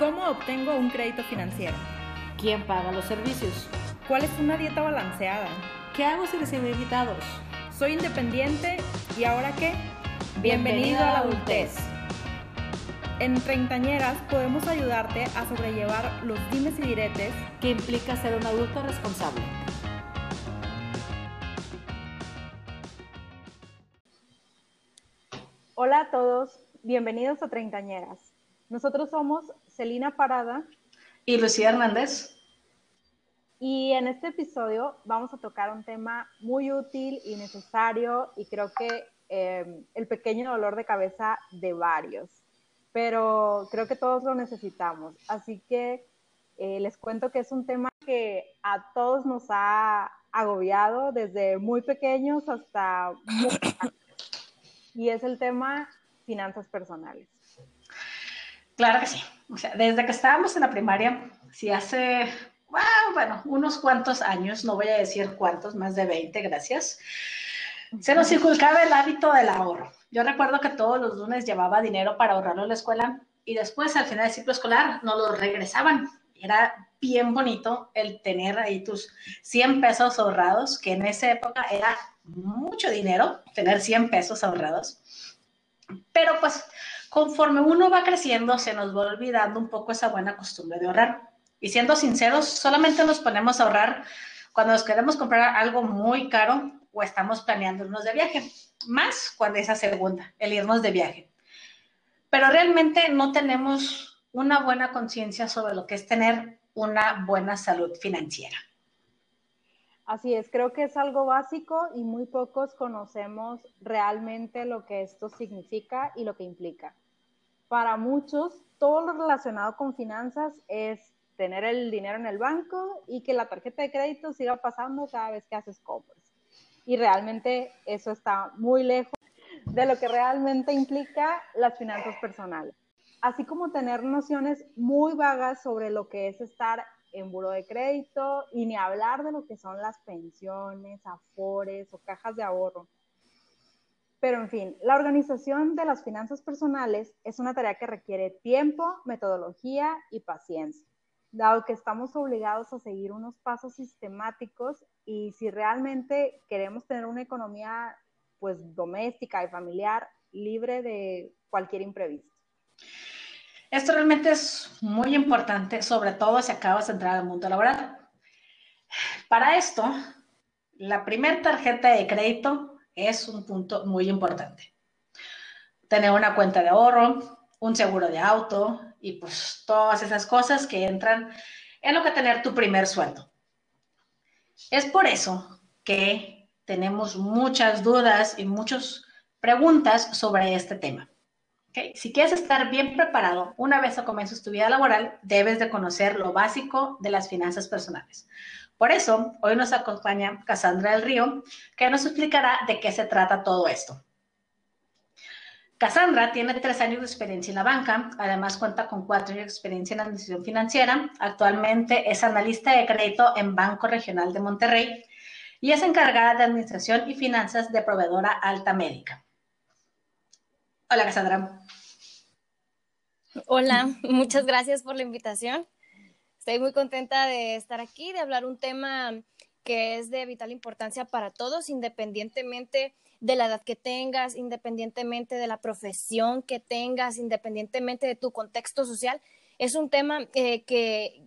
¿Cómo obtengo un crédito financiero? ¿Quién paga los servicios? ¿Cuál es una dieta balanceada? ¿Qué hago si recibo invitados? Soy independiente y ahora qué? Bienvenido a la adultez. En Treintañeras podemos ayudarte a sobrellevar los dimes y diretes que implica ser un adulto responsable. Hola a todos, bienvenidos a Treintañeras. Nosotros somos Celina Parada y Lucía Hernández. Y en este episodio vamos a tocar un tema muy útil y necesario y creo que eh, el pequeño dolor de cabeza de varios pero creo que todos lo necesitamos. Así que eh, les cuento que es un tema que a todos nos ha agobiado desde muy pequeños hasta muy y es el tema finanzas personales. Claro que sí. O sea, desde que estábamos en la primaria, si hace, bueno, unos cuantos años, no voy a decir cuántos, más de 20, gracias, se nos inculcaba el hábito del ahorro. Yo recuerdo que todos los lunes llevaba dinero para ahorrarlo en la escuela y después al final del ciclo escolar nos lo regresaban. Era bien bonito el tener ahí tus 100 pesos ahorrados, que en esa época era mucho dinero, tener 100 pesos ahorrados. Pero pues conforme uno va creciendo, se nos va olvidando un poco esa buena costumbre de ahorrar. Y siendo sinceros, solamente nos ponemos a ahorrar cuando nos queremos comprar algo muy caro o estamos planeando irnos de viaje, más cuando esa segunda, el irnos de viaje. Pero realmente no tenemos una buena conciencia sobre lo que es tener una buena salud financiera. Así es, creo que es algo básico y muy pocos conocemos realmente lo que esto significa y lo que implica. Para muchos, todo lo relacionado con finanzas es tener el dinero en el banco y que la tarjeta de crédito siga pasando cada vez que haces compras y realmente eso está muy lejos de lo que realmente implica las finanzas personales. Así como tener nociones muy vagas sobre lo que es estar en buro de crédito y ni hablar de lo que son las pensiones, afores o cajas de ahorro. Pero en fin, la organización de las finanzas personales es una tarea que requiere tiempo, metodología y paciencia dado que estamos obligados a seguir unos pasos sistemáticos y si realmente queremos tener una economía pues doméstica y familiar libre de cualquier imprevisto. Esto realmente es muy importante, sobre todo si acabas de entrar al mundo laboral. Para esto, la primera tarjeta de crédito es un punto muy importante. Tener una cuenta de ahorro, un seguro de auto, y pues todas esas cosas que entran en lo que tener tu primer sueldo. Es por eso que tenemos muchas dudas y muchas preguntas sobre este tema. Si quieres estar bien preparado una vez que comiences tu vida laboral, debes de conocer lo básico de las finanzas personales. Por eso, hoy nos acompaña Cassandra del Río, que nos explicará de qué se trata todo esto. Cassandra tiene tres años de experiencia en la banca, además cuenta con cuatro años de experiencia en administración financiera. Actualmente es analista de crédito en Banco Regional de Monterrey y es encargada de administración y finanzas de proveedora Alta Médica. Hola, Cassandra. Hola, muchas gracias por la invitación. Estoy muy contenta de estar aquí, de hablar un tema que es de vital importancia para todos, independientemente de la edad que tengas, independientemente de la profesión que tengas, independientemente de tu contexto social. Es un tema eh, que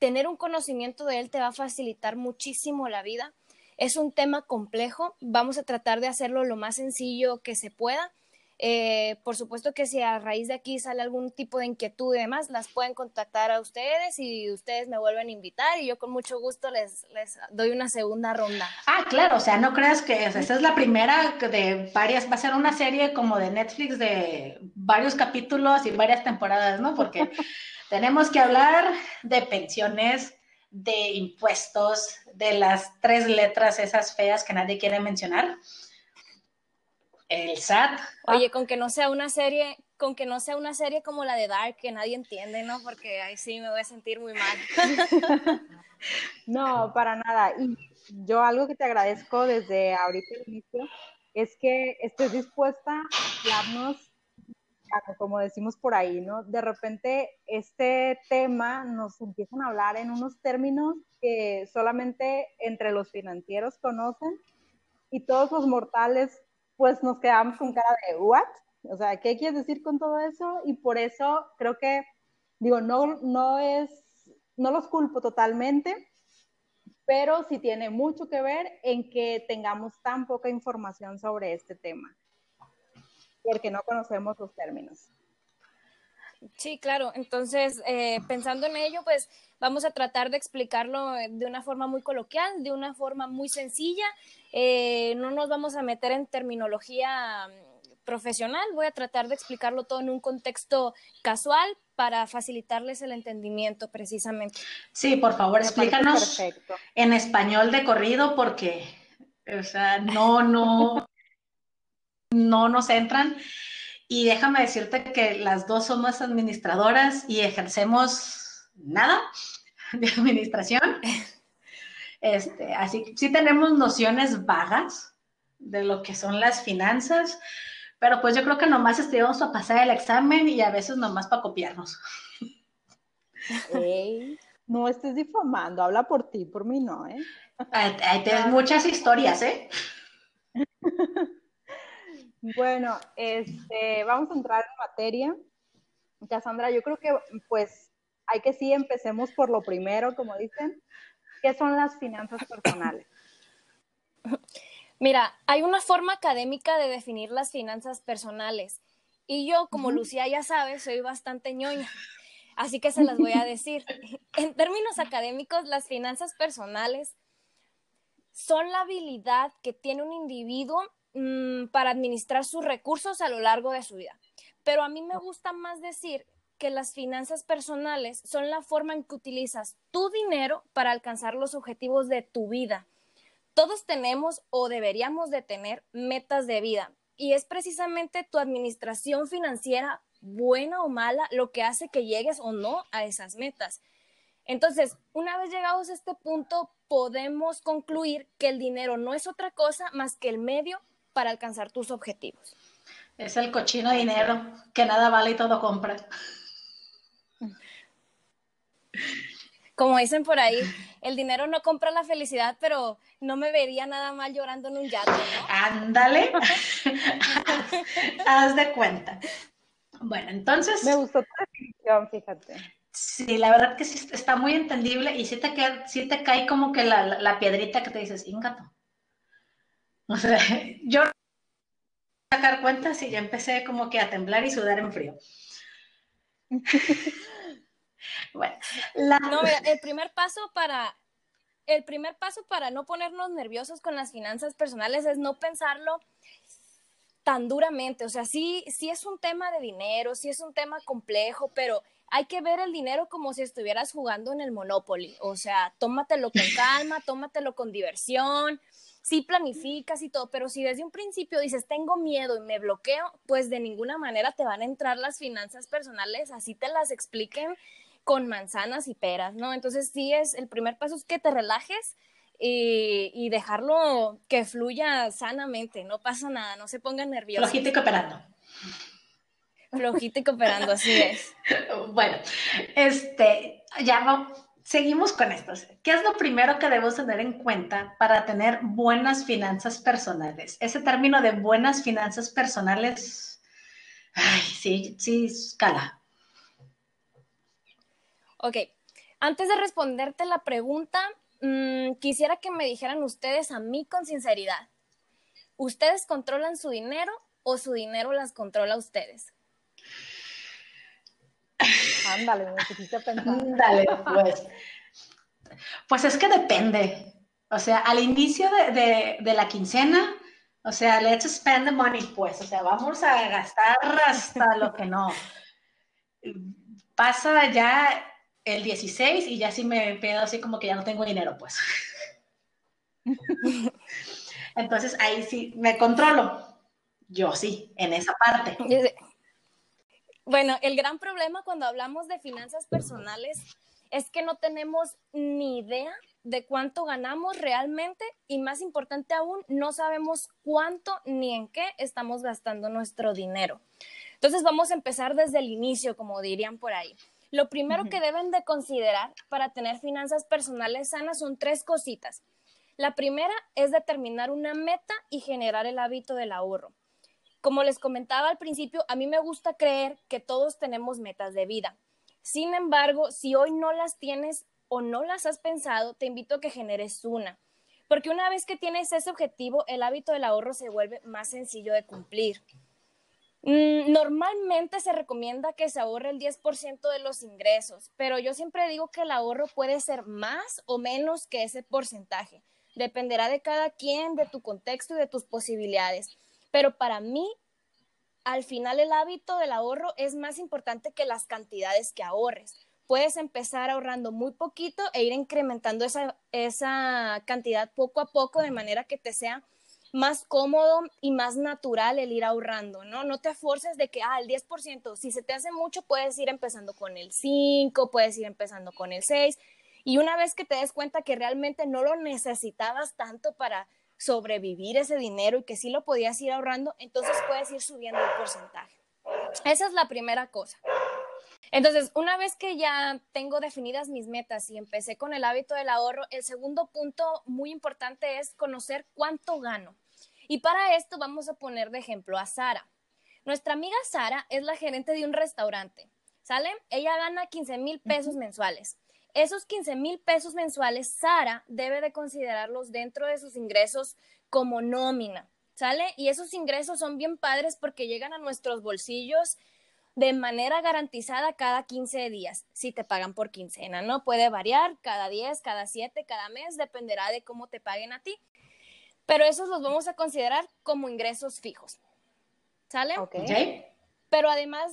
tener un conocimiento de él te va a facilitar muchísimo la vida. Es un tema complejo, vamos a tratar de hacerlo lo más sencillo que se pueda eh, por supuesto que si a raíz de aquí sale algún tipo de inquietud y demás, las pueden contactar a ustedes y ustedes me vuelven a invitar y yo con mucho gusto les, les doy una segunda ronda. Ah, claro, o sea, no creas que esta es la primera de varias, va a ser una serie como de Netflix de varios capítulos y varias temporadas, ¿no? Porque tenemos que hablar de pensiones, de impuestos, de las tres letras esas feas que nadie quiere mencionar el SAT. Oye, con que no sea una serie, con que no sea una serie como la de Dark, que nadie entiende, ¿no? Porque ahí sí me voy a sentir muy mal. no, para nada. Y yo algo que te agradezco desde ahorita el inicio es que estés dispuesta a darnos lejano, como decimos por ahí, ¿no? De repente este tema nos empiezan a hablar en unos términos que solamente entre los financieros conocen y todos los mortales pues nos quedamos con cara de ¿what? O sea, ¿qué quieres decir con todo eso? Y por eso creo que, digo, no, no es, no los culpo totalmente, pero sí tiene mucho que ver en que tengamos tan poca información sobre este tema, porque no conocemos los términos. Sí, claro. Entonces, eh, pensando en ello, pues vamos a tratar de explicarlo de una forma muy coloquial, de una forma muy sencilla. Eh, no nos vamos a meter en terminología mm, profesional, voy a tratar de explicarlo todo en un contexto casual para facilitarles el entendimiento precisamente. Sí, por favor, explícanos en español de corrido porque, o sea, no, no, no nos entran. Y déjame decirte que las dos somos administradoras y ejercemos nada de administración. Este, así que sí tenemos nociones vagas de lo que son las finanzas, pero pues yo creo que nomás estudiamos para pasar el examen y a veces nomás para copiarnos. no estés difamando, habla por ti, por mí no, ¿eh? Hay, hay muchas historias, ¿eh? Bueno, este, vamos a entrar en materia. Cassandra, yo creo que pues hay que sí empecemos por lo primero, como dicen, ¿qué son las finanzas personales? Mira, hay una forma académica de definir las finanzas personales y yo, como Lucía ya sabe, soy bastante ñoña, así que se las voy a decir. En términos académicos, las finanzas personales son la habilidad que tiene un individuo Mm, para administrar sus recursos a lo largo de su vida. Pero a mí me gusta más decir que las finanzas personales son la forma en que utilizas tu dinero para alcanzar los objetivos de tu vida. Todos tenemos o deberíamos de tener metas de vida y es precisamente tu administración financiera, buena o mala, lo que hace que llegues o no a esas metas. Entonces, una vez llegados a este punto, podemos concluir que el dinero no es otra cosa más que el medio para alcanzar tus objetivos. Es el cochino dinero que nada vale y todo compra. Como dicen por ahí, el dinero no compra la felicidad, pero no me vería nada mal llorando en un yate, ¿no? Ándale. Haz de cuenta. Bueno, entonces. Me gustó tu definición, fíjate. Sí, la verdad que sí está muy entendible y sí te, te cae como que la, la piedrita que te dices, ingato. O sea, yo sacar cuentas y ya empecé como que a temblar y sudar en frío. bueno, no, el primer paso para el primer paso para no ponernos nerviosos con las finanzas personales es no pensarlo tan duramente. O sea, sí, sí es un tema de dinero, sí es un tema complejo, pero hay que ver el dinero como si estuvieras jugando en el Monopoly. O sea, tómatelo con calma, tómatelo con diversión sí planificas y todo, pero si desde un principio dices, tengo miedo y me bloqueo, pues de ninguna manera te van a entrar las finanzas personales, así te las expliquen con manzanas y peras, ¿no? Entonces sí es, el primer paso es que te relajes y, dejarlo que fluya sanamente, no pasa nada, no se pongan nerviosos. Flojito y cooperando. Flojito y cooperando, así es. Bueno, este, ya no, seguimos con esto. ¿Qué es lo primero que debemos tener en cuenta para tener buenas finanzas personales? Ese término de buenas finanzas personales, ay, sí, sí, escala. Ok, antes de responderte la pregunta, mm, quisiera que me dijeran ustedes a mí con sinceridad, ¿ustedes controlan su dinero o su dinero las controla a ustedes? Ándale, me pensar. Ándale, pues. Pues es que depende. O sea, al inicio de, la quincena, o sea, let's spend the money, pues. O sea, vamos a gastar hasta lo que no. Pasa ya el 16 y ya sí me pedo así como que ya no tengo dinero, pues. Entonces ahí sí me controlo. Yo sí, en esa parte. Bueno, el gran problema cuando hablamos de finanzas personales es que no tenemos ni idea de cuánto ganamos realmente y más importante aún, no sabemos cuánto ni en qué estamos gastando nuestro dinero. Entonces vamos a empezar desde el inicio, como dirían por ahí. Lo primero que deben de considerar para tener finanzas personales sanas son tres cositas. La primera es determinar una meta y generar el hábito del ahorro. Como les comentaba al principio, a mí me gusta creer que todos tenemos metas de vida. Sin embargo, si hoy no las tienes o no las has pensado, te invito a que generes una. Porque una vez que tienes ese objetivo, el hábito del ahorro se vuelve más sencillo de cumplir. Mm, normalmente se recomienda que se ahorre el 10% de los ingresos, pero yo siempre digo que el ahorro puede ser más o menos que ese porcentaje. Dependerá de cada quien, de tu contexto y de tus posibilidades. Pero para mí, al final el hábito del ahorro es más importante que las cantidades que ahorres. Puedes empezar ahorrando muy poquito e ir incrementando esa, esa cantidad poco a poco de manera que te sea más cómodo y más natural el ir ahorrando, ¿no? No te forces de que, ah, el 10%, si se te hace mucho, puedes ir empezando con el 5, puedes ir empezando con el 6, y una vez que te des cuenta que realmente no lo necesitabas tanto para sobrevivir ese dinero y que sí lo podías ir ahorrando, entonces puedes ir subiendo el porcentaje. Esa es la primera cosa. Entonces, una vez que ya tengo definidas mis metas y empecé con el hábito del ahorro, el segundo punto muy importante es conocer cuánto gano. Y para esto vamos a poner de ejemplo a Sara. Nuestra amiga Sara es la gerente de un restaurante, ¿sale? Ella gana 15 mil pesos mensuales. Esos 15 mil pesos mensuales, Sara debe de considerarlos dentro de sus ingresos como nómina, ¿sale? Y esos ingresos son bien padres porque llegan a nuestros bolsillos de manera garantizada cada 15 días, si te pagan por quincena, ¿no? Puede variar cada 10, cada 7, cada mes, dependerá de cómo te paguen a ti pero esos los vamos a considerar como ingresos fijos. ¿Sale? Ok. Pero además,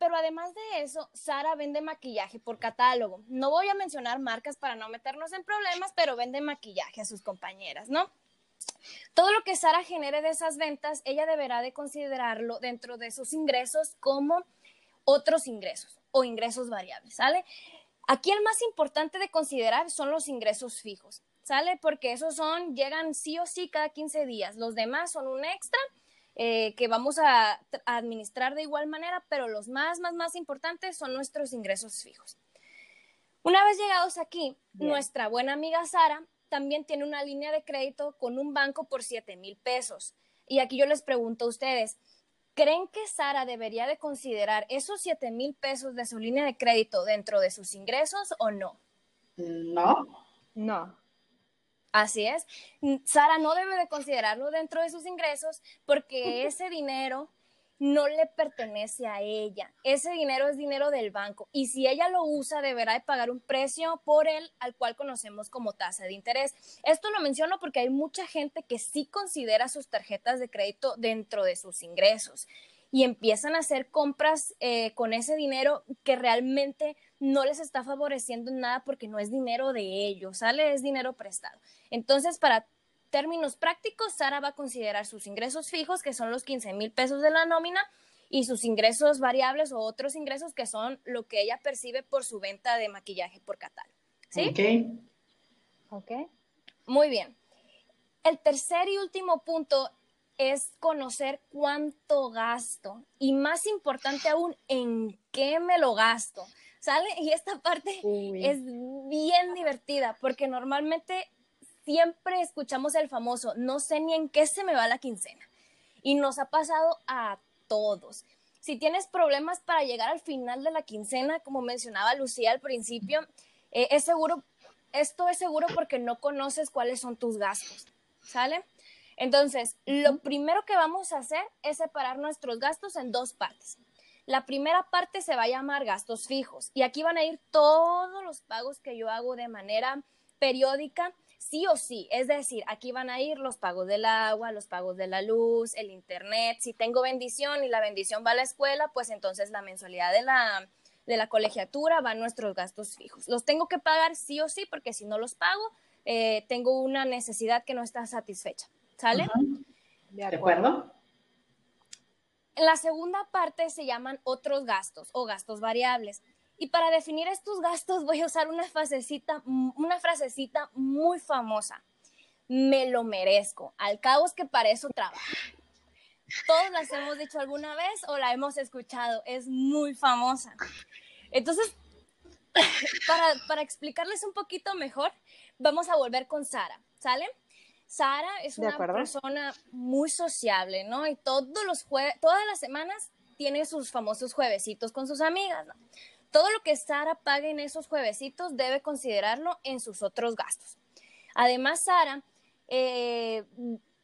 pero además de eso, Sara vende maquillaje por catálogo. No voy a mencionar marcas para no meternos en problemas, pero vende maquillaje a sus compañeras, ¿no? Todo lo que Sara genere de esas ventas, ella deberá de considerarlo dentro de sus ingresos como otros ingresos o ingresos variables, ¿sale? Aquí el más importante de considerar son los ingresos fijos. ¿sale? Porque esos son, llegan sí o sí cada 15 días. Los demás son un extra eh, que vamos a, administrar de igual manera, pero los más, más, más importantes son nuestros ingresos fijos. Una vez llegados aquí, nuestra buena amiga Sara también tiene una línea de crédito con un banco por 7 mil pesos. Y aquí yo les pregunto a ustedes, ¿creen que Sara debería de considerar esos 7 mil pesos de su línea de crédito dentro de sus ingresos o no? No. No. Así es. Sara no debe de considerarlo dentro de sus ingresos porque ese dinero no le pertenece a ella. Ese dinero es dinero del banco y si ella lo usa deberá de pagar un precio por él al cual conocemos como tasa de interés. Esto lo menciono porque hay mucha gente que sí considera sus tarjetas de crédito dentro de sus ingresos y empiezan a hacer compras eh, con ese dinero que realmente no les está favoreciendo en nada porque no es dinero de ellos, ¿sale? Es dinero prestado. Entonces, para términos prácticos, Sara va a considerar sus ingresos fijos, que son los 15 mil pesos de la nómina, y sus ingresos variables o otros ingresos que son lo que ella percibe por su venta de maquillaje por catálogo. ¿Sí? Ok. Ok. Muy bien. El tercer y último punto es conocer cuánto gasto y más importante aún, en qué me lo gasto. ¿Sale? Y esta parte es bien divertida porque normalmente siempre escuchamos el famoso, no sé ni en qué se me va la quincena. Y nos ha pasado a todos. Si tienes problemas para llegar al final de la quincena, como mencionaba Lucía al principio, eh, es seguro, esto es seguro porque no conoces cuáles son tus gastos, ¿sale? Entonces, lo primero que vamos a hacer es separar nuestros gastos en dos partes. La primera parte se va a llamar gastos fijos y aquí van a ir todos los pagos que yo hago de manera periódica, sí o sí. Es decir, aquí van a ir los pagos del agua, los pagos de la luz, el internet. Si tengo bendición y la bendición va a la escuela, pues entonces la mensualidad de la, de la colegiatura va a nuestros gastos fijos. Los tengo que pagar sí o sí porque si no los pago, eh, tengo una necesidad que no está satisfecha. ¿Sale? De acuerdo. La segunda parte se llaman otros gastos o gastos variables. Y para definir estos gastos voy a usar una frasecita, una frasecita muy famosa. Me lo merezco. Al cabo es que para eso trabajo. todos las hemos dicho alguna vez o la hemos escuchado, es muy famosa. Entonces, para, para explicarles un poquito mejor, vamos a volver con Sara, ¿sale? Sara es una persona muy sociable, ¿no? Y todos los jueves, todas las semanas tiene sus famosos juevesitos con sus amigas, ¿no? Todo lo que Sara pague en esos juevesitos debe considerarlo en sus otros gastos. Además, Sara eh,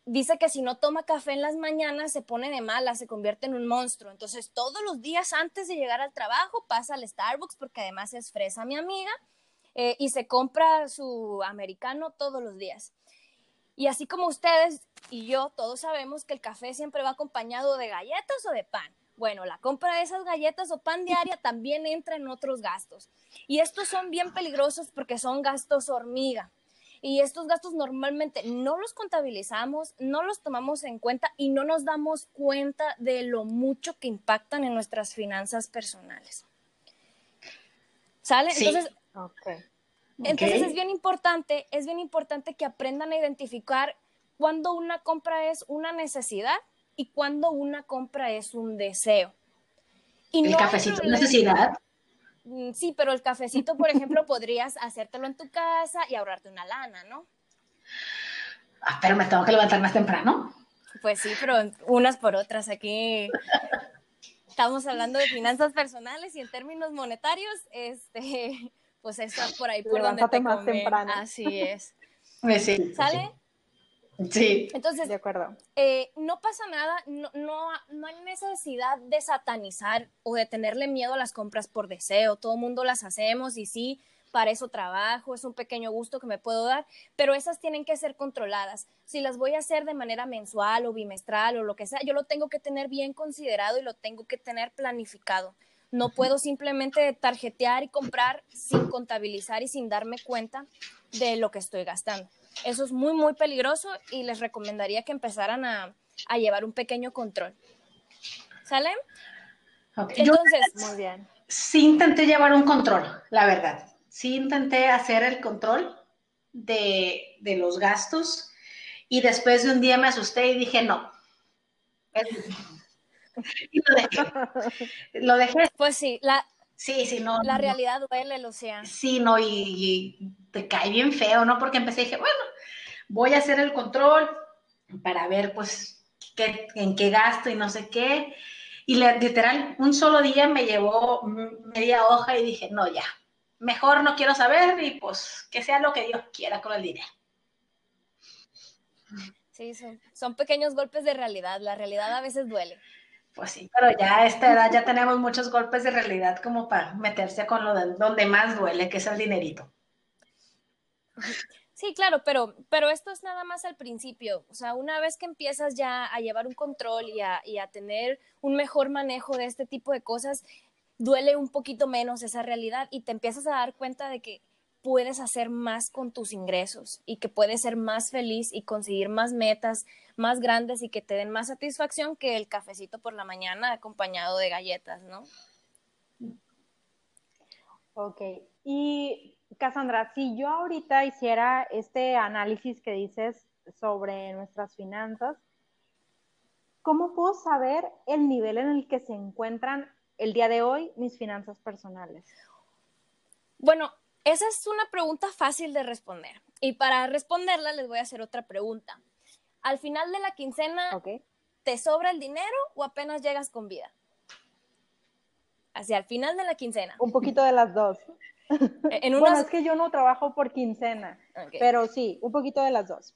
dice que si no toma café en las mañanas se pone de mala, se convierte en un monstruo. Entonces, todos los días antes de llegar al trabajo pasa al Starbucks porque además es fresa mi amiga eh, y se compra su americano todos los días. Y así como ustedes y yo todos sabemos que el café siempre va acompañado de galletas o de pan. Bueno, la compra de esas galletas o pan diaria también entra en otros gastos. Y estos son bien peligrosos porque son gastos hormiga. Y estos gastos normalmente no los contabilizamos, no los tomamos en cuenta y no nos damos cuenta de lo mucho que impactan en nuestras finanzas personales. ¿Sale? Entonces, entonces es bien importante, es bien importante que aprendan a identificar cuándo una compra es una necesidad y cuándo una compra es un deseo. Y ¿El cafecito es necesidad? Mm, sí, pero el cafecito, por ejemplo, podrías hacértelo en tu casa y ahorrarte una lana, ¿no? Ah, pero me tengo que levantar más temprano. Pues sí, pero unas por otras. Aquí estamos hablando de finanzas personales y en términos monetarios, este, pues está por ahí por donde te más temprano. Así es. Sí, ¿Sale? Sí. Entonces, de acuerdo. Eh, no pasa nada, no, no, no, hay necesidad de satanizar o de tenerle miedo a las compras por deseo. Todo el mundo las hacemos y sí, para eso trabajo, es un pequeño gusto que me puedo dar, pero esas tienen que ser controladas. Si las voy a hacer de manera mensual o bimestral o lo que sea, yo lo tengo que tener bien considerado y lo tengo que tener planificado. No puedo simplemente tarjetear y comprar sin contabilizar y sin darme cuenta de lo que estoy gastando. Eso es muy, muy peligroso y les recomendaría que empezaran a, llevar un pequeño control. ¿Sale? Entonces, muy bien. Sí intenté llevar un control, la verdad. Sí intenté hacer el control de, de los gastos y después de un día me asusté y dije, no, y lo dejé. Lo dejé. Pues sí, la, sí, sí, no. La realidad duele, Lucía. Sí, no, y, te cae bien feo, ¿no? Porque empecé y dije, bueno, voy a hacer el control para ver, pues, qué, en qué gasto y no sé qué. Y literal, un solo día me llevó media hoja y dije, no, ya, mejor no quiero saber y pues que sea lo que Dios quiera con el dinero. Sí, son, son pequeños golpes de realidad. La realidad a veces duele. Pues sí, pero ya a esta edad ya tenemos muchos golpes de realidad como para meterse con lo de donde más duele, que es el dinerito. Sí, claro, pero, pero esto es nada más al principio. O sea, una vez que empiezas ya a llevar un control y a, y a tener un mejor manejo de este tipo de cosas, duele un poquito menos esa realidad y te empiezas a dar cuenta de que puedes hacer más con tus ingresos y que puedes ser más feliz y conseguir más metas más grandes y que te den más satisfacción que el cafecito por la mañana acompañado de galletas, ¿no? Ok. Y Cassandra, si yo ahorita hiciera este análisis que dices sobre nuestras finanzas, ¿cómo puedo saber el nivel en el que se encuentran el día de hoy mis finanzas personales? Bueno, esa es una pregunta fácil de responder. Y para responderla les voy a hacer otra pregunta. Al final de la quincena, ¿te sobra el dinero o apenas llegas con vida? Hacia el final de la quincena. Un poquito de las dos. En Bueno, es que yo no trabajo por quincena, pero sí, un poquito de las dos.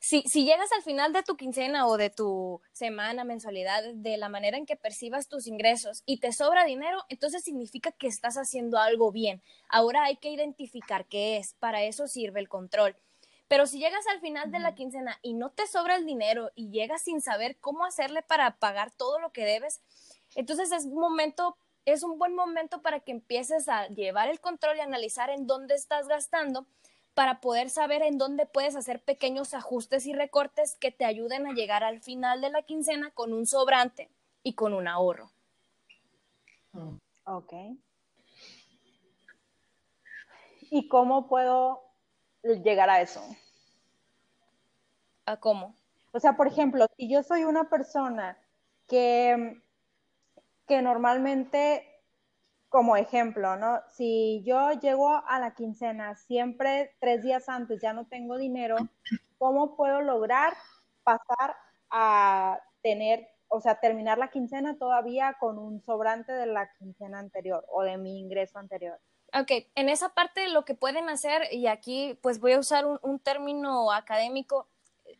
Si, si llegas al final de tu quincena o de tu semana, mensualidad, de la manera en que percibas tus ingresos y te sobra dinero, entonces significa que estás haciendo algo bien. Ahora hay que identificar qué es. Para eso sirve el control. Pero si llegas al final de la quincena y no te sobra el dinero y llegas sin saber cómo hacerle para pagar todo lo que debes, entonces es un momento, es un buen momento para que empieces a llevar el control y analizar en dónde estás gastando para poder saber en dónde puedes hacer pequeños ajustes y recortes que te ayuden a llegar al final de la quincena con un sobrante y con un ahorro. Ok. ¿Y cómo puedo llegar a eso? ¿A cómo? O sea, por ejemplo, si yo soy una persona que, que normalmente como ejemplo, ¿no? Si yo llego a la quincena siempre tres días antes ya no tengo dinero, ¿cómo puedo lograr pasar a tener, o sea, terminar la quincena todavía con un sobrante de la quincena anterior o de mi ingreso anterior? Ok, en esa parte lo que pueden hacer, y aquí pues voy a usar un, término académico,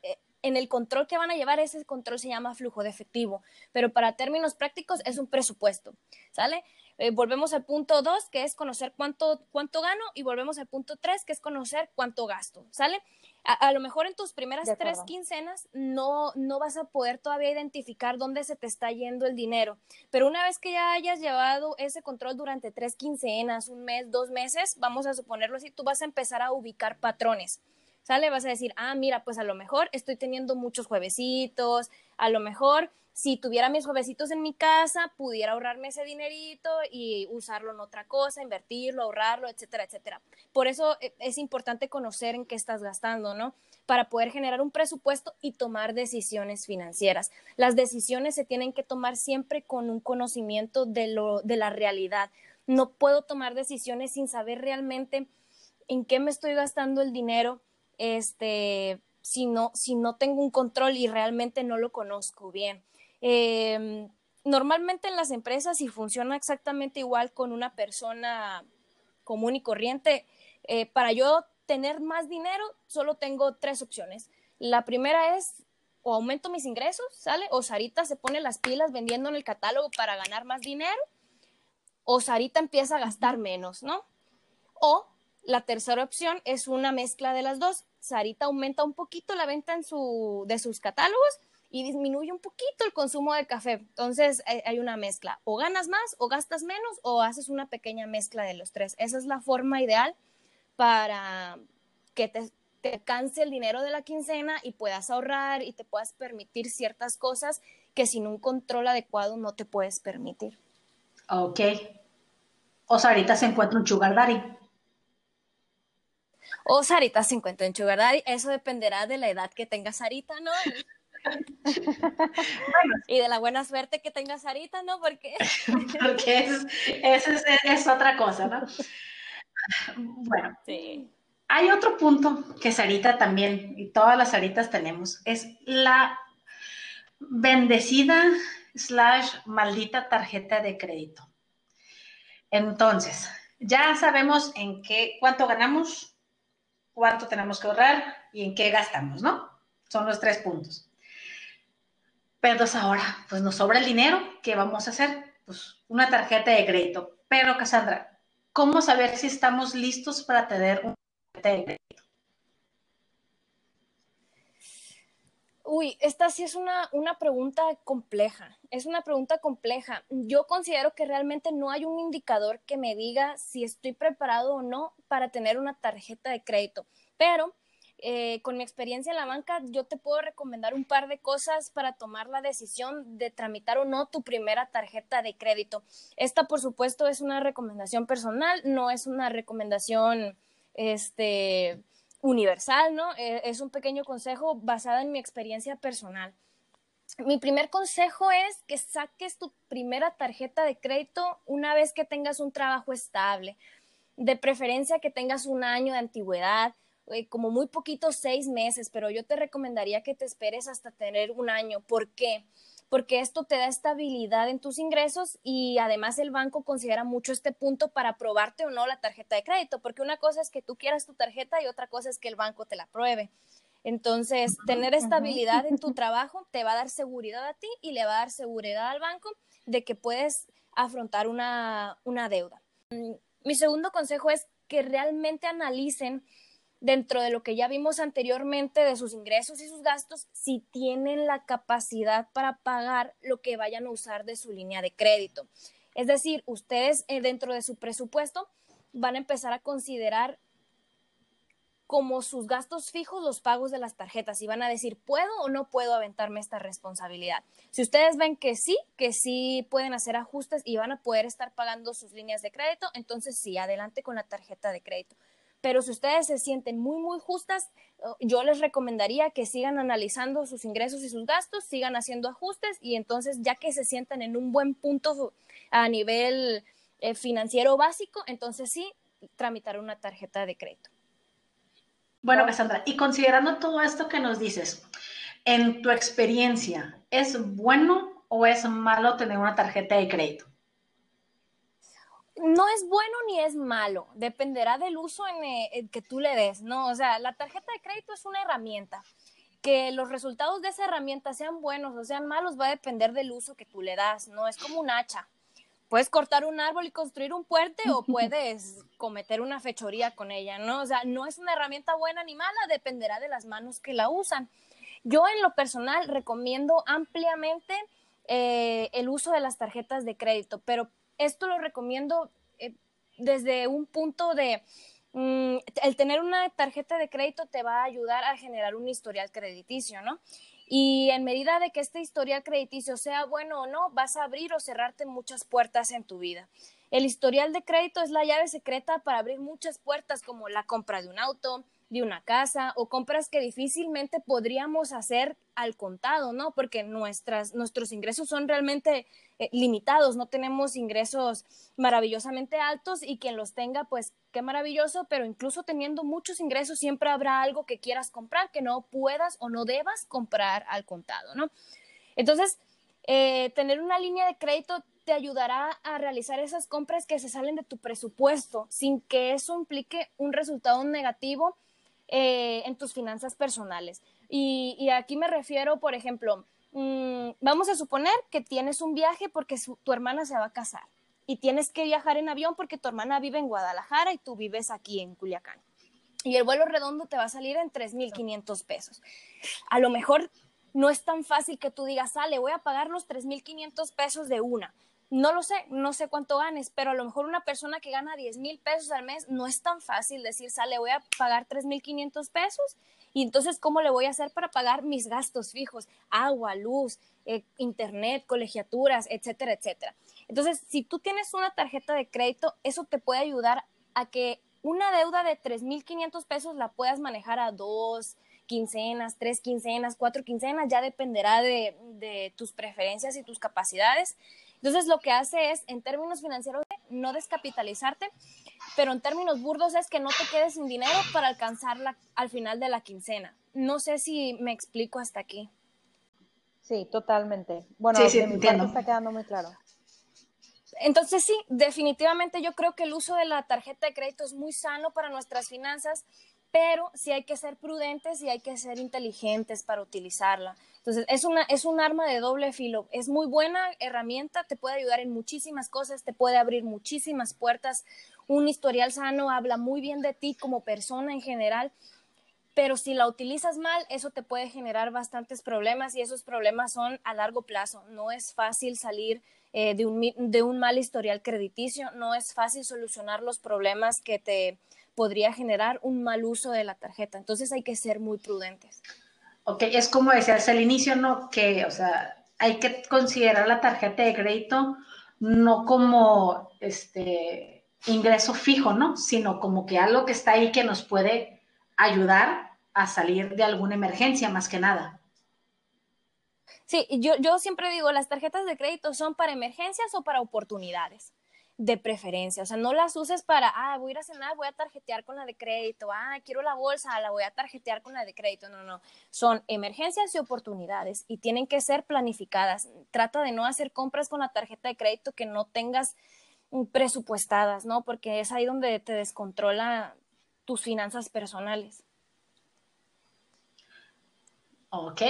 eh, en el control que van a llevar, ese control se llama flujo de efectivo, pero para términos prácticos es un presupuesto, ¿sale? Eh, volvemos al punto 2, que es conocer cuánto, cuánto gano, y volvemos al punto 3, que es conocer cuánto gasto, ¿sale? A, lo mejor en tus primeras tres quincenas no, no vas a poder todavía identificar dónde se te está yendo el dinero, pero una vez que ya hayas llevado ese control durante tres quincenas, un mes, dos meses, vamos a suponerlo así, tú vas a empezar a ubicar patrones. ¿Sale? Vas a decir, ah, mira, pues a lo mejor estoy teniendo muchos juevesitos, a lo mejor si tuviera mis juevesitos en mi casa, pudiera ahorrarme ese dinerito y usarlo en otra cosa, invertirlo, ahorrarlo, etcétera, etcétera. Por eso eh, es importante conocer en qué estás gastando, ¿no? Para poder generar un presupuesto y tomar decisiones financieras. Las decisiones se tienen que tomar siempre con un conocimiento de, lo, de la realidad. No puedo tomar decisiones sin saber realmente en qué me estoy gastando el dinero, este, si no, si no tengo un control y realmente no lo conozco bien. Em, normalmente en las empresas, si funciona exactamente igual con una persona común y corriente, eh, para yo tener más dinero, solo tengo tres opciones. La primera es o aumento mis ingresos, ¿sale? O Sarita se pone las pilas vendiendo en el catálogo para ganar más dinero, o Sarita empieza a gastar menos, ¿no? O la tercera opción es una mezcla de las dos. Sarita aumenta un poquito la venta en su, de sus catálogos y disminuye un poquito el consumo de café. Entonces hay una mezcla. O ganas más o gastas menos o haces una pequeña mezcla de los tres. Esa es la forma ideal para que te, te canse el dinero de la quincena y puedas ahorrar y te puedas permitir ciertas cosas que sin un control adecuado no te puedes permitir. Ok. O Sarita se encuentra un sugar daddy. O Sarita se encuentra un sugar daddy. Eso dependerá de la edad que tenga Sarita, ¿no? y de la buena suerte que tenga Sarita, ¿no? Porque, Porque es, es, otra cosa, ¿no? Bueno, sí. hay otro punto que Sarita también, y todas las Saritas tenemos, es la bendecida slash maldita tarjeta de crédito. Entonces, ya sabemos en qué, cuánto ganamos, cuánto tenemos que ahorrar y en qué gastamos, ¿no? Son los tres puntos. Pero ahora, pues nos sobra el dinero, ¿qué vamos a hacer? Pues una tarjeta de crédito. Pero, Cassandra, ¿cómo saber si estamos listos para tener una tarjeta de crédito? Uy, esta sí es una, una pregunta compleja. Es una pregunta compleja. Yo considero que realmente no hay un indicador que me diga si estoy preparado o no para tener una tarjeta de crédito. Pero eh, con mi experiencia en la banca, yo te puedo recomendar un par de cosas para tomar la decisión de tramitar o no tu primera tarjeta de crédito. Esta, por supuesto, es una recomendación personal, no es una recomendación este, universal, ¿no? Eh, es un pequeño consejo basado en mi experiencia personal. Mi primer consejo es que saques tu primera tarjeta de crédito una vez que tengas un trabajo estable, de preferencia que tengas un año de antigüedad, eh, como muy poquito seis meses, pero yo te recomendaría que te esperes hasta tener un año. ¿Por qué? Porque esto te da estabilidad en tus ingresos y además el banco considera mucho este punto para aprobarte o no la tarjeta de crédito, porque una cosa es que tú quieras tu tarjeta y otra cosa es que el banco te la apruebe. Entonces, tener estabilidad en tu trabajo te va a dar seguridad a ti y le va a dar seguridad al banco de que puedes afrontar una, una deuda. Mm, mi segundo consejo es que realmente analicen dentro de lo que ya vimos anteriormente de sus ingresos y sus gastos, si tienen la capacidad para pagar lo que vayan a usar de su línea de crédito. Es decir, ustedes eh, dentro de su presupuesto van a empezar a considerar como sus gastos fijos los pagos de las tarjetas y van a decir, ¿puedo o no puedo aventarme esta responsabilidad? Si ustedes ven que sí, que sí pueden hacer ajustes y van a poder estar pagando sus líneas de crédito, entonces sí, adelante con la tarjeta de crédito pero si ustedes se sienten muy, muy justas, yo les recomendaría que sigan analizando sus ingresos y sus gastos, sigan haciendo ajustes y entonces ya que se sientan en un buen punto a nivel eh, financiero básico, entonces sí, tramitar una tarjeta de crédito. Bueno, Cassandra, y considerando todo esto que nos dices, en tu experiencia, ¿es bueno o es malo tener una tarjeta de crédito? No es bueno ni es malo, dependerá del uso en, eh, que tú le des, ¿no? O sea, la tarjeta de crédito es una herramienta. Que los resultados de esa herramienta sean buenos o sean malos va a depender del uso que tú le das, ¿no? Es como un hacha. Puedes cortar un árbol y construir un puente o puedes cometer una fechoría con ella, ¿no? O sea, no es una herramienta buena ni mala, dependerá de las manos que la usan. Yo en lo personal recomiendo ampliamente eh, el uso de las tarjetas de crédito, pero esto lo recomiendo eh, desde un punto de, mm, el tener una tarjeta de crédito te va a ayudar a generar un historial crediticio, ¿no? Y en medida de que este historial crediticio sea bueno o no, vas a abrir o cerrarte muchas puertas en tu vida. El historial de crédito es la llave secreta para abrir muchas puertas como la compra de un auto, de una casa o compras que difícilmente podríamos hacer al contado, ¿no? Porque nuestras, nuestros ingresos son realmente eh, limitados, no tenemos ingresos maravillosamente altos y quien los tenga, pues qué maravilloso, pero incluso teniendo muchos ingresos siempre habrá algo que quieras comprar que no puedas o no debas comprar al contado, ¿no? Entonces, eh, tener una línea de crédito te ayudará a realizar esas compras que se salen de tu presupuesto sin que eso implique un resultado negativo eh, en tus finanzas personales. Y, aquí me refiero, por ejemplo, mm, vamos a suponer que tienes un viaje porque tu hermana se va a casar y tienes que viajar en avión porque tu hermana vive en Guadalajara y tú vives aquí en Culiacán. Y el vuelo redondo te va a salir en 3.500 pesos. A lo mejor no es tan fácil que tú digas, sale, voy a pagar los 3.500 pesos de una. No lo sé, no sé cuánto ganes, pero a lo mejor una persona que gana 10 mil pesos al mes no es tan fácil decir, sale, voy a pagar 3 mil 500 pesos y entonces, ¿cómo le voy a hacer para pagar mis gastos fijos? Agua, luz, eh, internet, colegiaturas, etcétera, etcétera. Entonces, si tú tienes una tarjeta de crédito, eso te puede ayudar a que una deuda de 3.500 pesos la puedas manejar a dos quincenas, tres quincenas, cuatro quincenas, ya dependerá de, de tus preferencias y tus capacidades. Entonces, lo que hace es, en términos financieros, no descapitalizarte, pero en términos burdos es que no te quedes sin dinero para alcanzarla al final de la quincena. No sé si me explico hasta aquí. Sí, totalmente. Bueno, sí, sí, mi parte está quedando muy claro. Entonces sí, definitivamente yo creo que el uso de la tarjeta de crédito es muy sano para nuestras finanzas, pero sí hay que ser prudentes y hay que ser inteligentes para utilizarla. Entonces, es, una, es un arma de doble filo. Es muy buena herramienta, te puede ayudar en muchísimas cosas, te puede abrir muchísimas puertas. Un historial sano habla muy bien de ti como persona en general, pero si la utilizas mal, eso te puede generar bastantes problemas y esos problemas son a largo plazo. No es fácil salir eh, de, un, de un mal historial crediticio, no es fácil solucionar los problemas que te podría generar un mal uso de la tarjeta. Entonces hay que ser muy prudentes. Ok, es como decías al inicio, ¿no? Que, o sea, hay que considerar la tarjeta de crédito no como este ingreso fijo, ¿no? Sino como que algo que está ahí que nos puede ayudar a salir de alguna emergencia, más que nada. Sí, yo, yo siempre digo, las tarjetas de crédito son para emergencias o para oportunidades de preferencia. O sea, no las uses para, ah, voy a ir a cenar, voy a tarjetear con la de crédito, ah, quiero la bolsa, la voy a tarjetear con la de crédito. No, no, son emergencias y oportunidades y tienen que ser planificadas. Trata de no hacer compras con la tarjeta de crédito que no tengas mm, presupuestadas, ¿no? Porque es ahí donde te descontrola tus finanzas personales. Ok,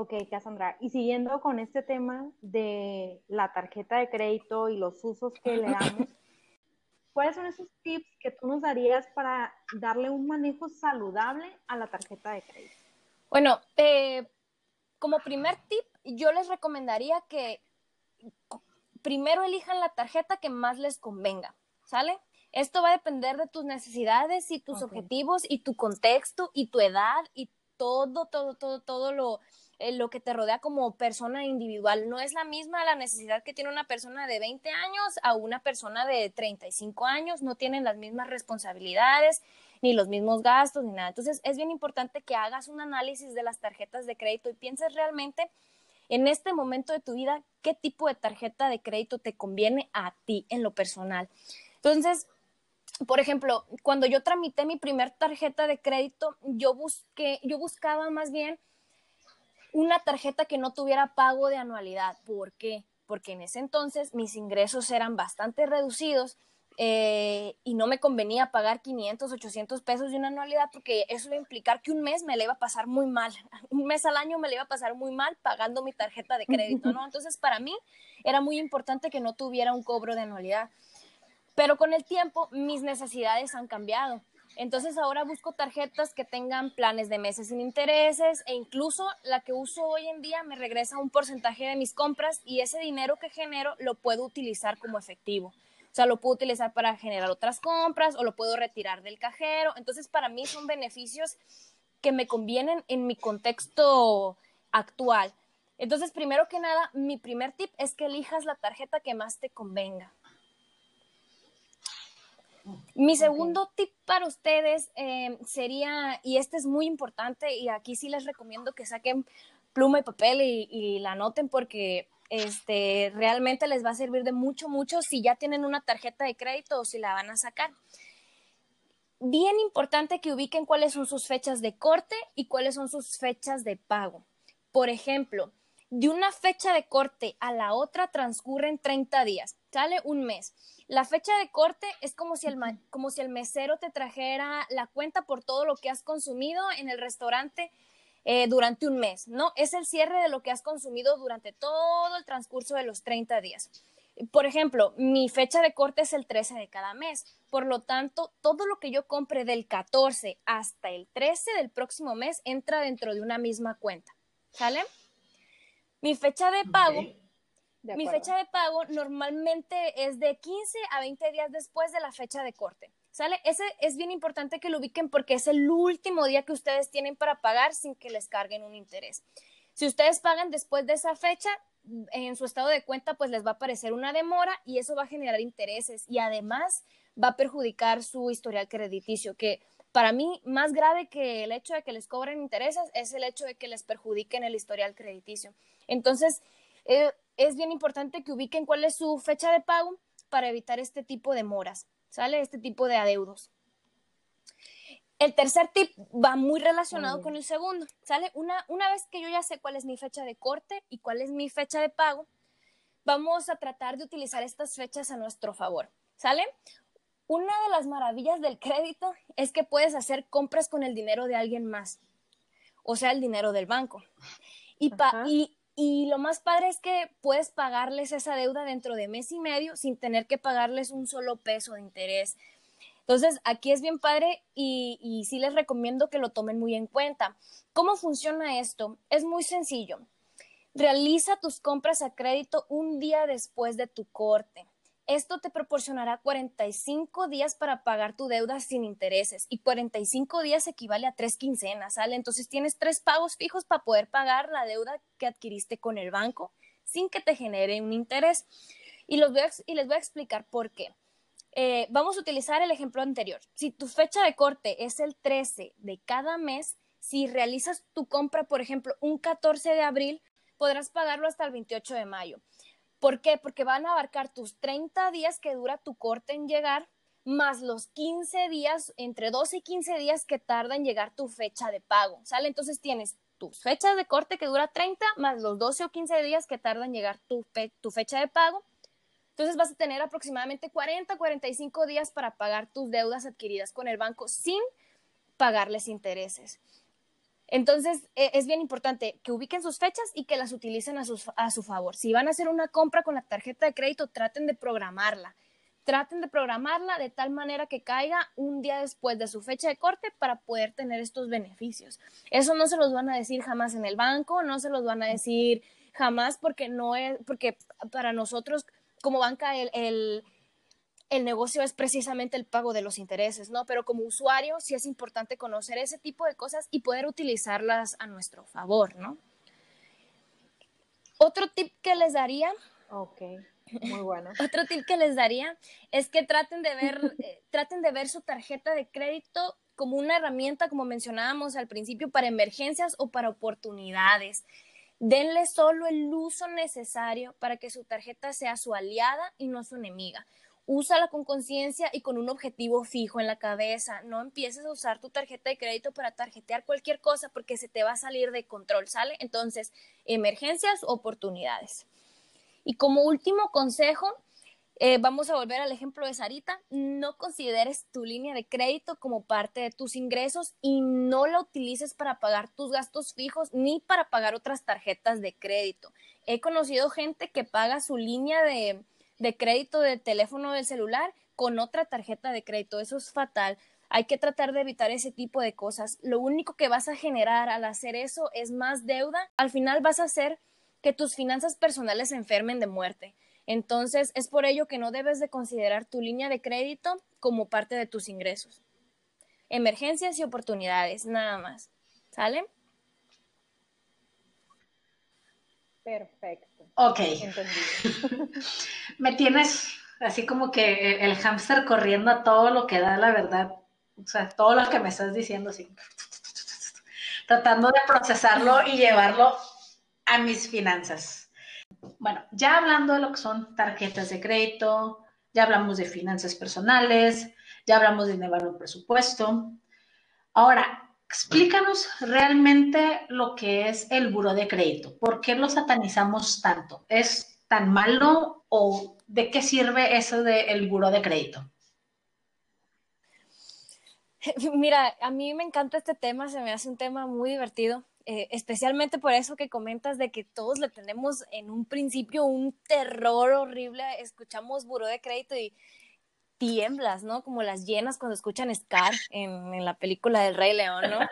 Ok, Cassandra. Y siguiendo con este tema de la tarjeta de crédito y los usos que le damos, ¿cuáles son esos tips que tú nos darías para darle un manejo saludable a la tarjeta de crédito? Bueno, eh, como primer tip, yo les recomendaría que primero elijan la tarjeta que más les convenga, ¿sale? Esto va a depender de tus necesidades y tus objetivos y tu contexto y tu edad y todo, todo, todo, todo lo, eh, lo que te rodea como persona individual. No es la misma la necesidad que tiene una persona de 20 años a una persona de 35 años, no tienen las mismas responsabilidades, ni los mismos gastos, ni nada. Entonces, es bien importante que hagas un análisis de las tarjetas de crédito y pienses realmente en este momento de tu vida qué tipo de tarjeta de crédito te conviene a ti en lo personal. Entonces, por ejemplo, cuando yo tramité mi primer tarjeta de crédito, yo busqué, yo buscaba más bien una tarjeta que no tuviera pago de anualidad. ¿Por qué? Porque en ese entonces mis ingresos eran bastante reducidos eh, y no me convenía pagar 500, 800 pesos de una anualidad porque eso iba a implicar que un mes me le iba a pasar muy mal, un mes al año me le iba a pasar muy mal pagando mi tarjeta de crédito, ¿no? Entonces para mí era muy importante que no tuviera un cobro de anualidad, pero con el tiempo mis necesidades han cambiado. Entonces ahora busco tarjetas que tengan planes de meses sin intereses e incluso la que uso hoy en día me regresa un porcentaje de mis compras y ese dinero que genero lo puedo utilizar como efectivo. O sea, lo puedo utilizar para generar otras compras o lo puedo retirar del cajero. Entonces, para mí son beneficios que me convienen en mi contexto actual. Entonces, primero que nada, mi primer tip es que elijas la tarjeta que más te convenga. Mi segundo tip para ustedes eh, sería, y este es muy importante, y aquí sí les recomiendo que saquen pluma y papel y, y la anoten porque este, realmente les va a servir de mucho, mucho si ya tienen una tarjeta de crédito o si la van a sacar. Bien importante que ubiquen cuáles son sus fechas de corte y cuáles son sus fechas de pago. Por ejemplo, de una fecha de corte a la otra transcurren 30 días, sale un mes. La fecha de corte es como si, el, como si el mesero te trajera la cuenta por todo lo que has consumido en el restaurante eh, durante un mes, ¿no? Es el cierre de lo que has consumido durante todo el transcurso de los 30 días. Por ejemplo, mi fecha de corte es el 13 de cada mes. Por lo tanto, todo lo que yo compre del 14 hasta el 13 del próximo mes entra dentro de una misma cuenta. ¿Sale? Mi fecha de pago, mi fecha de pago normalmente es de 15 a 20 días después de la fecha de corte. ¿Sale? Ese es bien importante que lo ubiquen porque es el último día que ustedes tienen para pagar sin que les carguen un interés. Si ustedes pagan después de esa fecha, en su estado de cuenta, pues les va a aparecer una demora y eso va a generar intereses y además va a perjudicar su historial crediticio, que para mí más grave que el hecho de que les cobren intereses es el hecho de que les perjudiquen el historial crediticio. Entonces, eh, es bien importante que ubiquen cuál es su fecha de pago para evitar este tipo de moras. ¿sale? Este tipo de adeudos. El tercer tip va muy relacionado con el segundo, ¿sale? Una, una vez que yo ya sé cuál es mi fecha de corte y cuál es mi fecha de pago, vamos a tratar de utilizar estas fechas a nuestro favor, ¿sale? Una de las maravillas del crédito es que puedes hacer compras con el dinero de alguien más, o sea, el dinero del banco. Y, y, y lo más padre es que puedes pagarles esa deuda dentro de mes y medio sin tener que pagarles un solo peso de interés. Entonces, aquí es bien padre y, y sí les recomiendo que lo tomen muy en cuenta. ¿Cómo funciona esto? Es muy sencillo. Realiza tus compras a crédito un día después de tu corte. Esto te proporcionará 45 días para pagar tu deuda sin intereses y 45 días equivale a tres quincenas, ¿sale? Entonces tienes tres pagos fijos para poder pagar la deuda que adquiriste con el banco sin que te genere un interés. Y, los y les voy a explicar por qué. Eh, vamos a utilizar el ejemplo anterior. Si tu fecha de corte es el 13 de cada mes, si realizas tu compra, por ejemplo, un 14 de abril, podrás pagarlo hasta el 28 de mayo. ¿Por qué? Porque van a abarcar tus 30 días que dura tu corte en llegar, más los 15 días, entre 12 y 15 días que tarda en llegar tu fecha de pago. ¿Sale? Entonces tienes tus fechas de corte que dura 30, más los 12 o 15 días que tarda en llegar tu, tu fecha de pago. Entonces vas a tener aproximadamente 40, 45 días para pagar tus deudas adquiridas con el banco sin pagarles intereses. Entonces, e, es bien importante que ubiquen sus fechas y que las utilicen a, a su favor. Si van a hacer una compra con la tarjeta de crédito, traten de programarla. Traten de programarla de tal manera que caiga un día después de su fecha de corte para poder tener estos beneficios. Eso no se los van a decir jamás en el banco, no se los van a decir jamás porque no es, porque para nosotros como banca el el negocio es precisamente el pago de los intereses, ¿no? Pero como usuario sí es importante conocer ese tipo de cosas y poder utilizarlas a nuestro favor, ¿no? Otro tip que les daría. Ok, muy bueno. Otro tip que les daría es que traten de ver, eh, traten de ver su tarjeta de crédito como una herramienta, como mencionábamos al principio, para emergencias o para oportunidades. Denle solo el uso necesario para que su tarjeta sea su aliada y no su enemiga. Úsala con conciencia y con un objetivo fijo en la cabeza. No empieces a usar tu tarjeta de crédito para tarjetear cualquier cosa porque se te va a salir de control, ¿sale? Entonces, emergencias, oportunidades. Y como último consejo, eh, vamos a volver al ejemplo de Sarita. No consideres tu línea de crédito como parte de tus ingresos y no la utilices para pagar tus gastos fijos ni para pagar otras tarjetas de crédito. He conocido gente que paga su línea de, de crédito de teléfono del celular con otra tarjeta de crédito. Eso es fatal. Hay que tratar de evitar ese tipo de cosas. Lo único que vas a generar al hacer eso es más deuda. Al final vas a hacer que tus finanzas personales se enfermen de muerte. Entonces, es por ello que no debes de considerar tu línea de crédito como parte de tus ingresos. Emergencias y oportunidades, nada más. ¿Sale? Perfecto. Ok. Me tienes así como que el hámster corriendo a todo lo que da la verdad. O sea, todo lo que me estás diciendo, así. Tratando de procesarlo y llevarlo a mis finanzas. Bueno, ya hablando de lo que son tarjetas de crédito, ya hablamos de finanzas personales, ya hablamos de llevar un presupuesto. Ahora, explícanos realmente lo que es el buro de crédito. ¿Por qué lo satanizamos tanto? ¿Es tan malo o de qué sirve eso del buro de crédito? Mira, a mí me encanta este tema, se me hace un tema muy divertido. Eh, especialmente por eso que comentas de que todos le tenemos en un principio un terror horrible, escuchamos buró de crédito y tiemblas, ¿no? Como las llenas cuando escuchan Scar en, la película del Rey León, ¿no?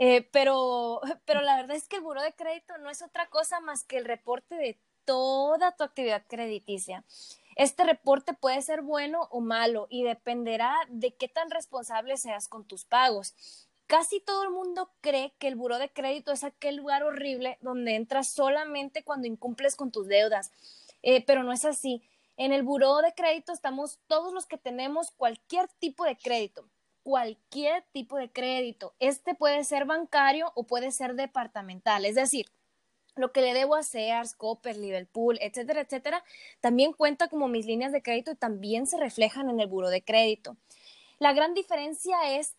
Eh, pero, pero la verdad es que el buró de crédito no es otra cosa más que el reporte de toda tu actividad crediticia. Este reporte puede ser bueno o malo y dependerá de qué tan responsable seas con tus pagos casi todo el mundo cree que el buró de crédito es aquel lugar horrible donde entras solamente cuando incumples con tus deudas, eh, pero no es así. En el buró de crédito estamos todos los que tenemos cualquier tipo de crédito, cualquier tipo de crédito. Este puede ser bancario o puede ser departamental, es decir, lo que le debo a Sears, Copper, Liverpool, etcétera, etcétera, también cuenta como mis líneas de crédito y también se reflejan en el buró de crédito. La gran diferencia es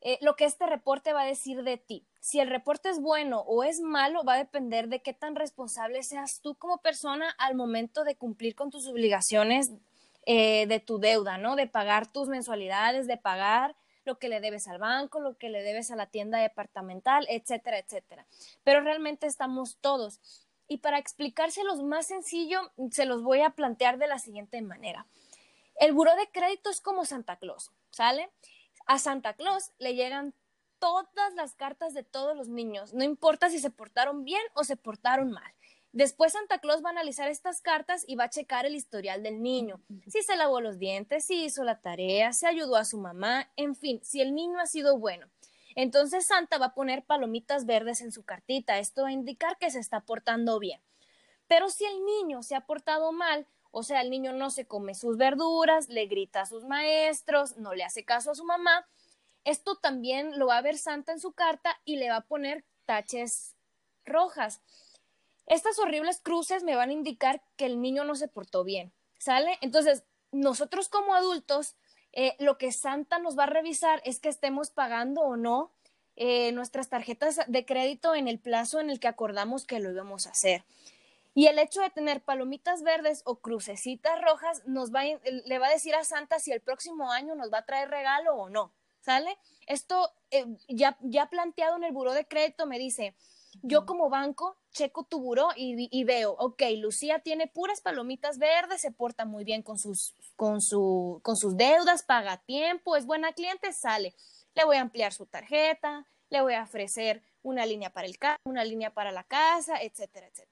eh, lo que este reporte va a decir de ti. Si el reporte es bueno o es malo, va a depender de qué tan responsable seas tú como persona al momento de cumplir con tus obligaciones eh, de tu deuda, ¿no? De pagar tus mensualidades, de pagar lo que le debes al banco, lo que le debes a la tienda departamental, etcétera, etcétera. Pero realmente estamos todos. Y para explicárselos más sencillo, se los voy a plantear de la siguiente manera. El buró de crédito es como Santa Claus, ¿sale? A Santa Claus le llegan todas las cartas de todos los niños, no importa si se portaron bien o se portaron mal. Después Santa Claus va a analizar estas cartas y va a checar el historial del niño, si se lavó los dientes, si hizo la tarea, si ayudó a su mamá, en fin, si el niño ha sido bueno. Entonces Santa va a poner palomitas verdes en su cartita, esto va a indicar que se está portando bien. Pero si el niño se ha portado mal, o sea, el niño no se come sus verduras, le grita a sus maestros, no le hace caso a su mamá. Esto también lo va a ver Santa en su carta y le va a poner taches rojas. Estas horribles cruces me van a indicar que el niño no se portó bien, ¿sale? Entonces, nosotros como adultos, eh, lo que Santa nos va a revisar es que estemos pagando o no eh, nuestras tarjetas de crédito en el plazo en el que acordamos que lo íbamos a hacer. Y el hecho de tener palomitas verdes o crucecitas rojas nos va le va a decir a Santa si el próximo año nos va a traer regalo o no, ¿sale? Esto eh, ya, ya planteado en el buró de crédito me dice, yo como banco checo tu buró y, veo, ok, Lucía tiene puras palomitas verdes, se porta muy bien con sus, con, su, con sus deudas, paga a tiempo, es buena cliente, sale. Le voy a ampliar su tarjeta, le voy a ofrecer una línea para el carro, una línea para la casa, etcétera, etcétera.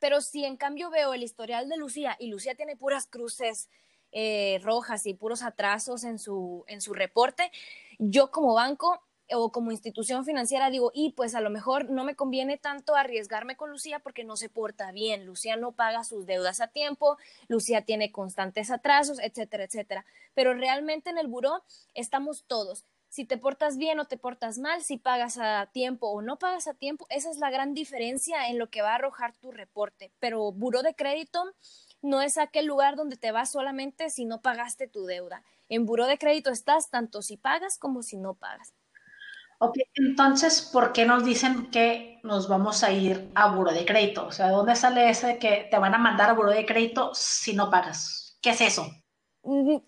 Pero si en cambio veo el historial de Lucía y Lucía tiene puras cruces eh, rojas y puros atrasos en su, en su reporte, yo como banco o como institución financiera digo, y pues a lo mejor no me conviene tanto arriesgarme con Lucía porque no se porta bien, Lucía no paga sus deudas a tiempo, Lucía tiene constantes atrasos, etcétera, etcétera. Pero realmente en el buró estamos todos. Si te portas bien o te portas mal, si pagas a tiempo o no pagas a tiempo, esa es la gran diferencia en lo que va a arrojar tu reporte. Pero buró de crédito no es aquel lugar donde te vas solamente si no pagaste tu deuda. En buró de crédito estás tanto si pagas como si no pagas. Ok, entonces, ¿por qué nos dicen que nos vamos a ir a buro de crédito? O sea, ¿dónde sale ese que te van a mandar a buro de crédito si no pagas? ¿Qué es eso? Mm,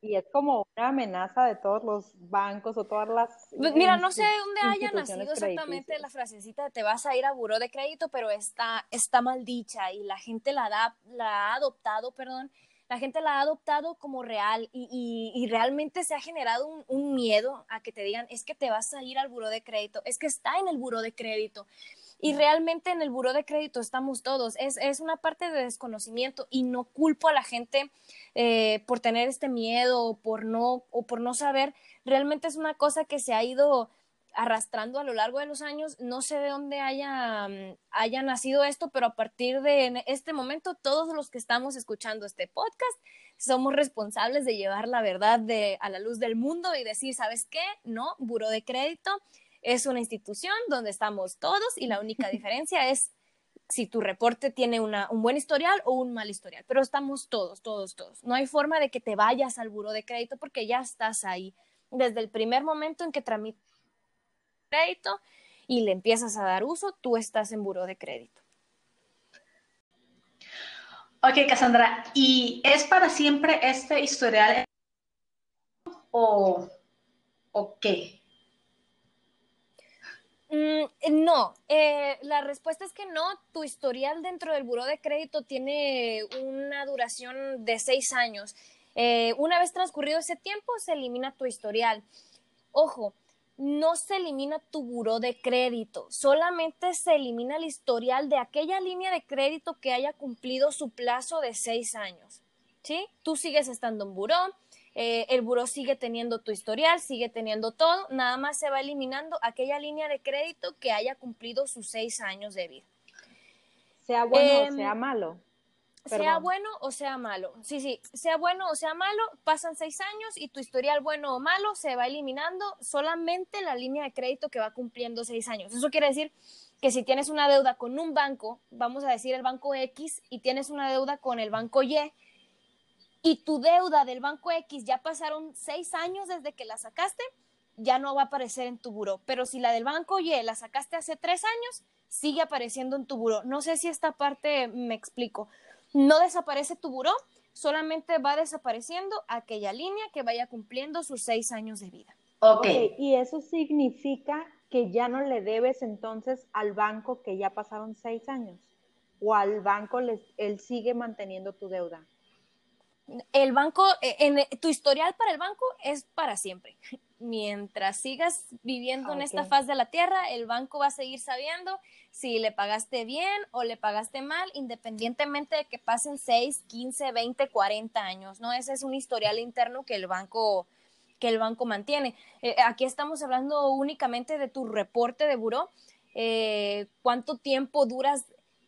y es como una amenaza de todos los bancos o todas las... Pues mira, no sé dónde haya nacido exactamente la frasecita de te vas a ir a buró de crédito, pero está, está mal dicha y la gente la, da, la ha adoptado, perdón, la gente la ha adoptado como real y, y, realmente se ha generado un, miedo a que te digan, es que te vas a ir al buró de crédito, es que está en el buró de crédito. Y realmente en el buró de crédito estamos todos. Es, es una parte de desconocimiento y no culpo a la gente eh, por tener este miedo o por, no, o por no saber. Realmente es una cosa que se ha ido arrastrando a lo largo de los años. No sé de dónde haya, mm, haya nacido esto, pero a partir de este momento, todos los que estamos escuchando este podcast somos responsables de llevar la verdad de, a la luz del mundo y decir, ¿sabes qué? No, buro de crédito es una institución donde estamos todos y la única diferencia es si tu reporte tiene un buen historial o un mal historial, pero estamos todos, todos, todos. No hay forma de que te vayas al buro de crédito porque ya estás ahí. Desde el primer momento en que tramitas crédito y le empiezas a dar uso, tú estás en buro de crédito. Ok, Cassandra, ¿y es para siempre este historial o, o qué? Mm, no, eh, la respuesta es que no. Tu historial dentro del buró de crédito tiene una duración de seis años. Eh, una vez transcurrido ese tiempo, se elimina tu historial. Ojo, no se elimina tu buró de crédito, solamente se elimina el historial de aquella línea de crédito que haya cumplido su plazo de seis años. ¿Sí? Tú sigues estando en buró, eh, el buró sigue teniendo tu historial, sigue teniendo todo, nada más se va eliminando aquella línea de crédito que haya cumplido sus seis años de vida. Sea bueno o em, sea malo. Sea bueno o sea malo. Sí, sí, sea bueno o sea malo, pasan seis años y tu historial bueno o malo se va eliminando solamente la línea de crédito que va cumpliendo seis años. Eso quiere decir que si tienes una deuda con un banco, vamos a decir el banco X, y tienes una deuda con el banco Y, y tu deuda del banco X ya pasaron seis años desde que la sacaste, ya no va a aparecer en tu buro. Pero si la del banco Y la sacaste hace tres años, sigue apareciendo en tu buro. No sé si esta parte me explico. No desaparece tu buro, solamente va desapareciendo aquella línea que vaya cumpliendo sus seis años de vida. Ok. Y eso significa que ya no le debes entonces al banco que ya pasaron seis años. O al banco él sigue manteniendo tu deuda el banco, eh, en, tu historial para el banco es para siempre. Mientras sigas viviendo en esta faz de la tierra, el banco va a seguir sabiendo si le pagaste bien o le pagaste mal, independientemente de que pasen 6, 15, 20, 40 años, ¿no? Ese es un historial interno que el banco que el banco mantiene. Eh, aquí estamos hablando únicamente de tu reporte de buró, cuánto tiempo duras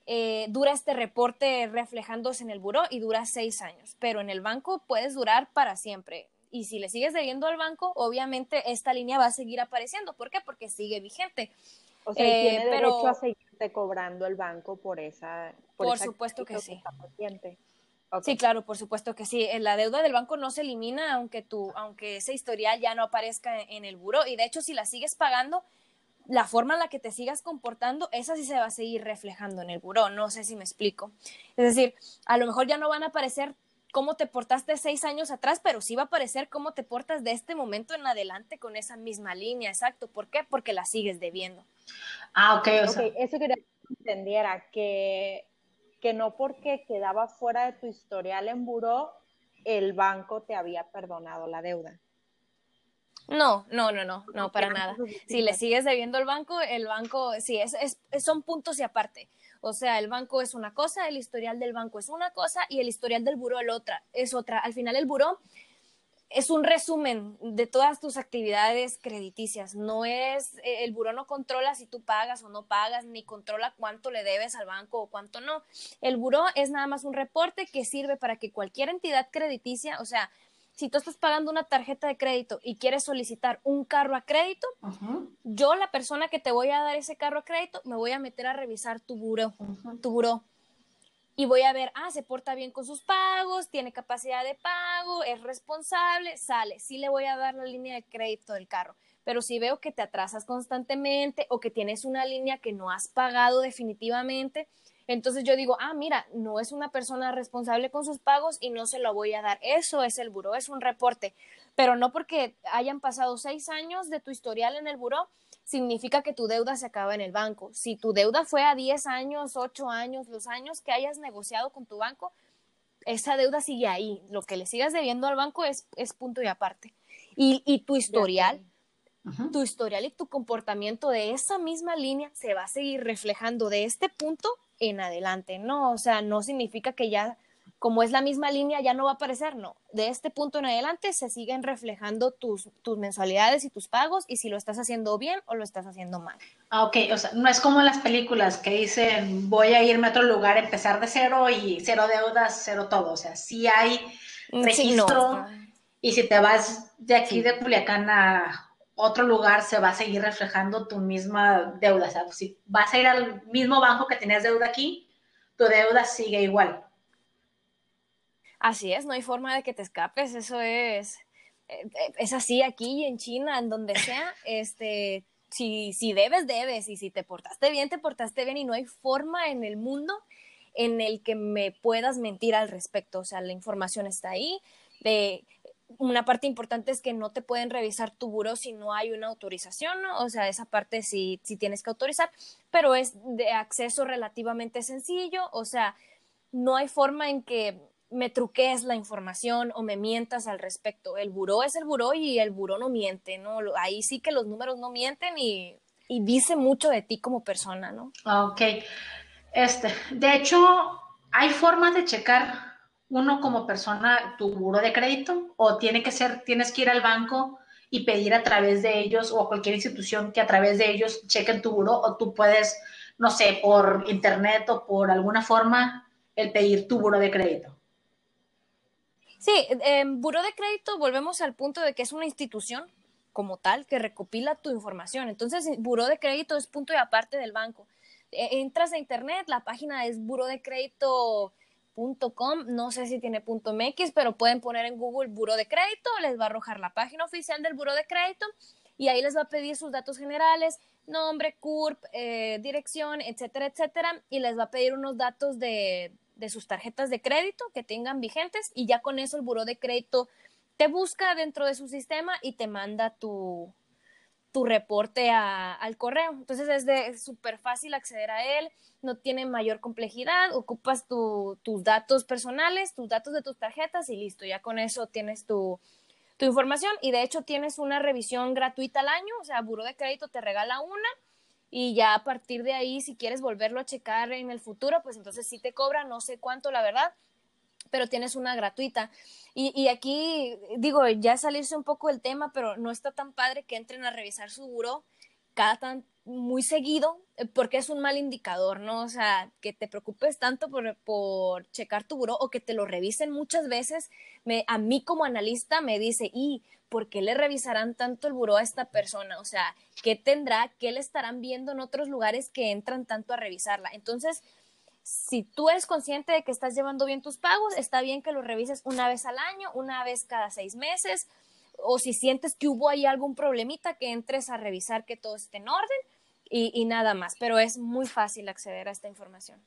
eh, dura este reporte reflejándose en el buró y dura seis años, pero en el banco puedes durar para siempre. Y si le sigues debiendo al banco, obviamente esta línea va a seguir apareciendo. ¿Por qué? Porque sigue vigente. O sea, tiene eh, derecho a seguirte cobrando el banco por esa. Por, supuesto que sí. Sí, claro, por supuesto que sí. La deuda del banco no se elimina aunque tu, aunque ese historial ya no aparezca en el buró. Y de hecho, si la sigues pagando, la forma en la que te sigas comportando, esa sí se va a seguir reflejando en el buró. No sé si me explico. Es decir, a lo mejor ya no van a aparecer cómo te portaste seis años atrás, pero sí va a aparecer cómo te portas de este momento en adelante con esa misma línea. Exacto. ¿Por qué? Porque la sigues debiendo. Ah, ok. O sea. Eso quería que entendiera, que, que no porque quedaba fuera de tu historial en buró, el banco te había perdonado la deuda. No, no, no, no, no, para nada. Si le sigues debiendo al banco, el banco, sí, es, es, son puntos y aparte. O sea, el banco es una cosa, el historial del banco es una cosa y el historial del buró otra, es otra. Al final el buró es un resumen de todas tus actividades crediticias. No es, eh, el buró no controla si tú pagas o no pagas, ni controla cuánto le debes al banco o cuánto no. El buró es nada más un reporte que sirve para que cualquier entidad crediticia, o sea, si tú estás pagando una tarjeta de crédito y quieres solicitar un carro a crédito, yo, la persona que te voy a dar ese carro a crédito, me voy a meter a revisar tu buró, tu buró. Y voy a ver, ah, se porta bien con sus pagos, tiene capacidad de pago, es responsable, sale, sí le voy a dar la línea de crédito del carro. Pero si veo que te atrasas constantemente o que tienes una línea que no has pagado definitivamente, entonces yo digo, ah, mira, no es una persona responsable con sus pagos y no se lo voy a dar. Eso es el buró, es un reporte. Pero no porque hayan pasado seis años de tu historial en el buró, significa que tu deuda se acaba en el banco. Si tu deuda fue a 10 años, 8 años, los años que hayas negociado con tu banco, esa deuda sigue ahí. Lo que le sigas debiendo al banco es, es punto y aparte. Y, y tu historial, tu historial y tu comportamiento de esa misma línea se va a seguir reflejando de este punto en adelante, ¿no? O sea, no significa que ya como es la misma línea, ya no va a aparecer, no. De este punto en adelante se siguen reflejando tus, tus mensualidades y tus pagos y si lo estás haciendo bien o lo estás haciendo mal. Ah, ok, o sea, no es como las películas que dicen voy a irme a otro lugar, empezar de cero y cero deudas, cero todo. O sea, sí hay mm, registro y si te vas de aquí de Culiacán a otro lugar, se va a seguir reflejando tu misma deuda. O sea, si vas a ir al mismo banco que tenías deuda aquí, tu deuda sigue igual. Así es, no hay forma de que te escapes, eso es, eh, es así aquí en China, en donde sea, este, si, si debes, debes, y si te portaste bien, te portaste bien, y no hay forma en el mundo en el que me puedas mentir al respecto, o sea, la información está ahí, de, una parte importante es que no te pueden revisar tu buro si no hay una autorización, ¿no? O sea, esa parte sí, sí tienes que autorizar, pero es de acceso relativamente sencillo, o sea, no hay forma en que me truques la información o me mientas al respecto. El buró es el buró y el buró no miente, ¿no? Ahí sí que los números no mienten y, dice mucho de ti como persona, ¿no? Ok. Este, de hecho, ¿hay formas de checar uno como persona tu buró de crédito? ¿O tiene que ser, tienes que ir al banco y pedir a través de ellos o a cualquier institución que a través de ellos chequen tu buró? ¿O tú puedes, no sé, por internet o por alguna forma, el pedir tu buró de crédito? Sí, en Buró de Crédito volvemos al punto de que es una institución como tal que recopila tu información. Entonces, Buró de Crédito es punto y aparte del banco. E, entras a internet, la página es burodecrédito.com, no sé si tiene .mx, pero pueden poner en Google Buró de Crédito, les va a arrojar la página oficial del Buró de Crédito y ahí les va a pedir sus datos generales, nombre, CURP, eh, dirección, etcétera, etcétera, y les va a pedir unos datos de, de sus tarjetas de crédito que tengan vigentes y ya con eso el buró de crédito te busca dentro de su sistema y te manda tu, tu reporte al correo. Entonces es súper fácil acceder a él, no tiene mayor complejidad, ocupas tus datos personales, tus datos de tus tarjetas y listo, ya con eso tienes tu, información y de hecho tienes una revisión gratuita al año, o sea, Buró de Crédito te regala una y ya a partir de ahí, si quieres volverlo a checar en el futuro, pues entonces sí te cobra, no sé cuánto, la verdad, pero tienes una gratuita. Y, y aquí, digo, ya salirse un poco del tema, pero no está tan padre que entren a revisar su buro cada tan muy seguido, eh, porque es un mal indicador, ¿no? O sea, que te preocupes tanto por, por checar tu buro o que te lo revisen muchas veces, a mí como analista me dice, y ¿por qué le revisarán tanto el buró a esta persona? O sea, ¿qué tendrá? ¿Qué le estarán viendo en otros lugares que entran tanto a revisarla? Entonces, si tú eres consciente de que estás llevando bien tus pagos, está bien que lo revises una vez al año, una vez cada seis meses, o si sientes que hubo ahí algún problemita, que entres a revisar que todo esté en orden y, nada más. Pero es muy fácil acceder a esta información.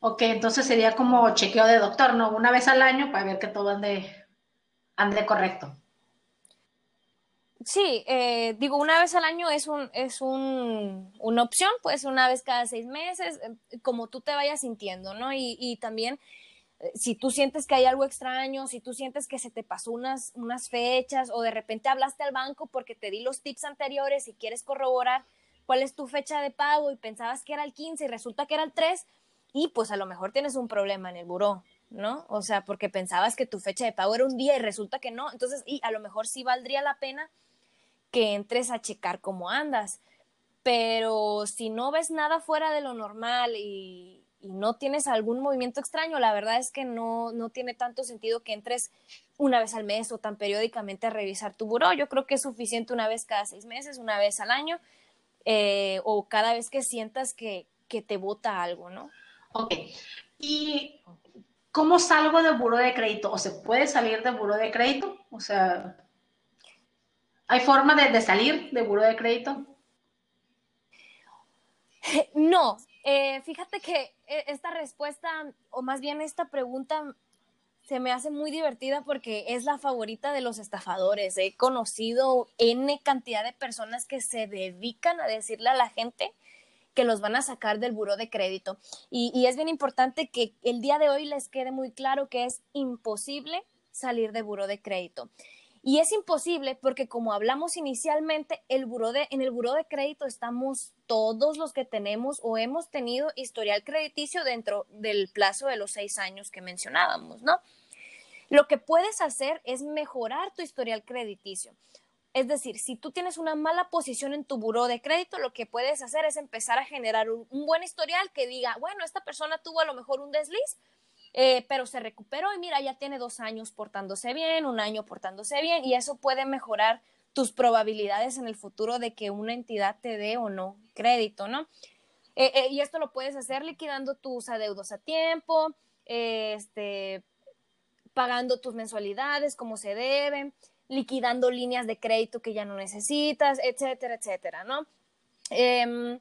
Ok, entonces sería como chequeo de doctor, ¿no? Una vez al año para ver que todo ande, ande correcto. Sí, eh, digo, una vez al año es, un, es un, una opción, pues una vez cada seis meses, eh, como tú te vayas sintiendo, ¿no? Y, y también, eh, si tú sientes que hay algo extraño, si tú sientes que se te pasó unas, unas fechas o de repente hablaste al banco porque te di los tips anteriores y quieres corroborar cuál es tu fecha de pago y pensabas que era el 15 y resulta que era el 3, y pues a lo mejor tienes un problema en el buró. ¿no? O sea, porque pensabas que tu fecha de pago era un día y resulta que no. Entonces, y a lo mejor sí valdría la pena que entres a checar cómo andas. Pero si no ves nada fuera de lo normal y, no tienes algún movimiento extraño, la verdad es que no, no tiene tanto sentido que entres una vez al mes o tan periódicamente a revisar tu buró. Yo creo que es suficiente una vez cada seis meses, una vez al año, eh, o cada vez que sientas que, que te bota algo, ¿no? Ok. ¿Y cómo salgo de buró de crédito? ¿O se puede salir de buró de crédito? O sea, ¿hay forma de, salir de buró de crédito? No, eh, fíjate que eh, esta respuesta, o más bien esta pregunta, se me hace muy divertida porque es la favorita de los estafadores. He conocido N cantidad de personas que se dedican a decirle a la gente que los van a sacar del buro de crédito. Y, es bien importante que el día de hoy les quede muy claro que es imposible salir de buro de crédito. Y es imposible porque como hablamos inicialmente, el buró de, en el buro de crédito estamos todos los que tenemos o hemos tenido historial crediticio dentro del plazo de los seis años que mencionábamos, ¿no? Lo que puedes hacer es mejorar tu historial crediticio. Es decir, si tú tienes una mala posición en tu buró de crédito, lo que puedes hacer es empezar a generar un, buen historial que diga, bueno, esta persona tuvo a lo mejor un desliz, eh, pero se recuperó y mira, ya tiene dos años portándose bien, un año portándose bien, y eso puede mejorar tus probabilidades en el futuro de que una entidad te dé o no crédito, ¿no? Eh, eh, y esto lo puedes hacer liquidando tus adeudos a tiempo, este, pagando tus mensualidades como se deben liquidando líneas de crédito que ya no necesitas, etcétera, etcétera, ¿no? Em,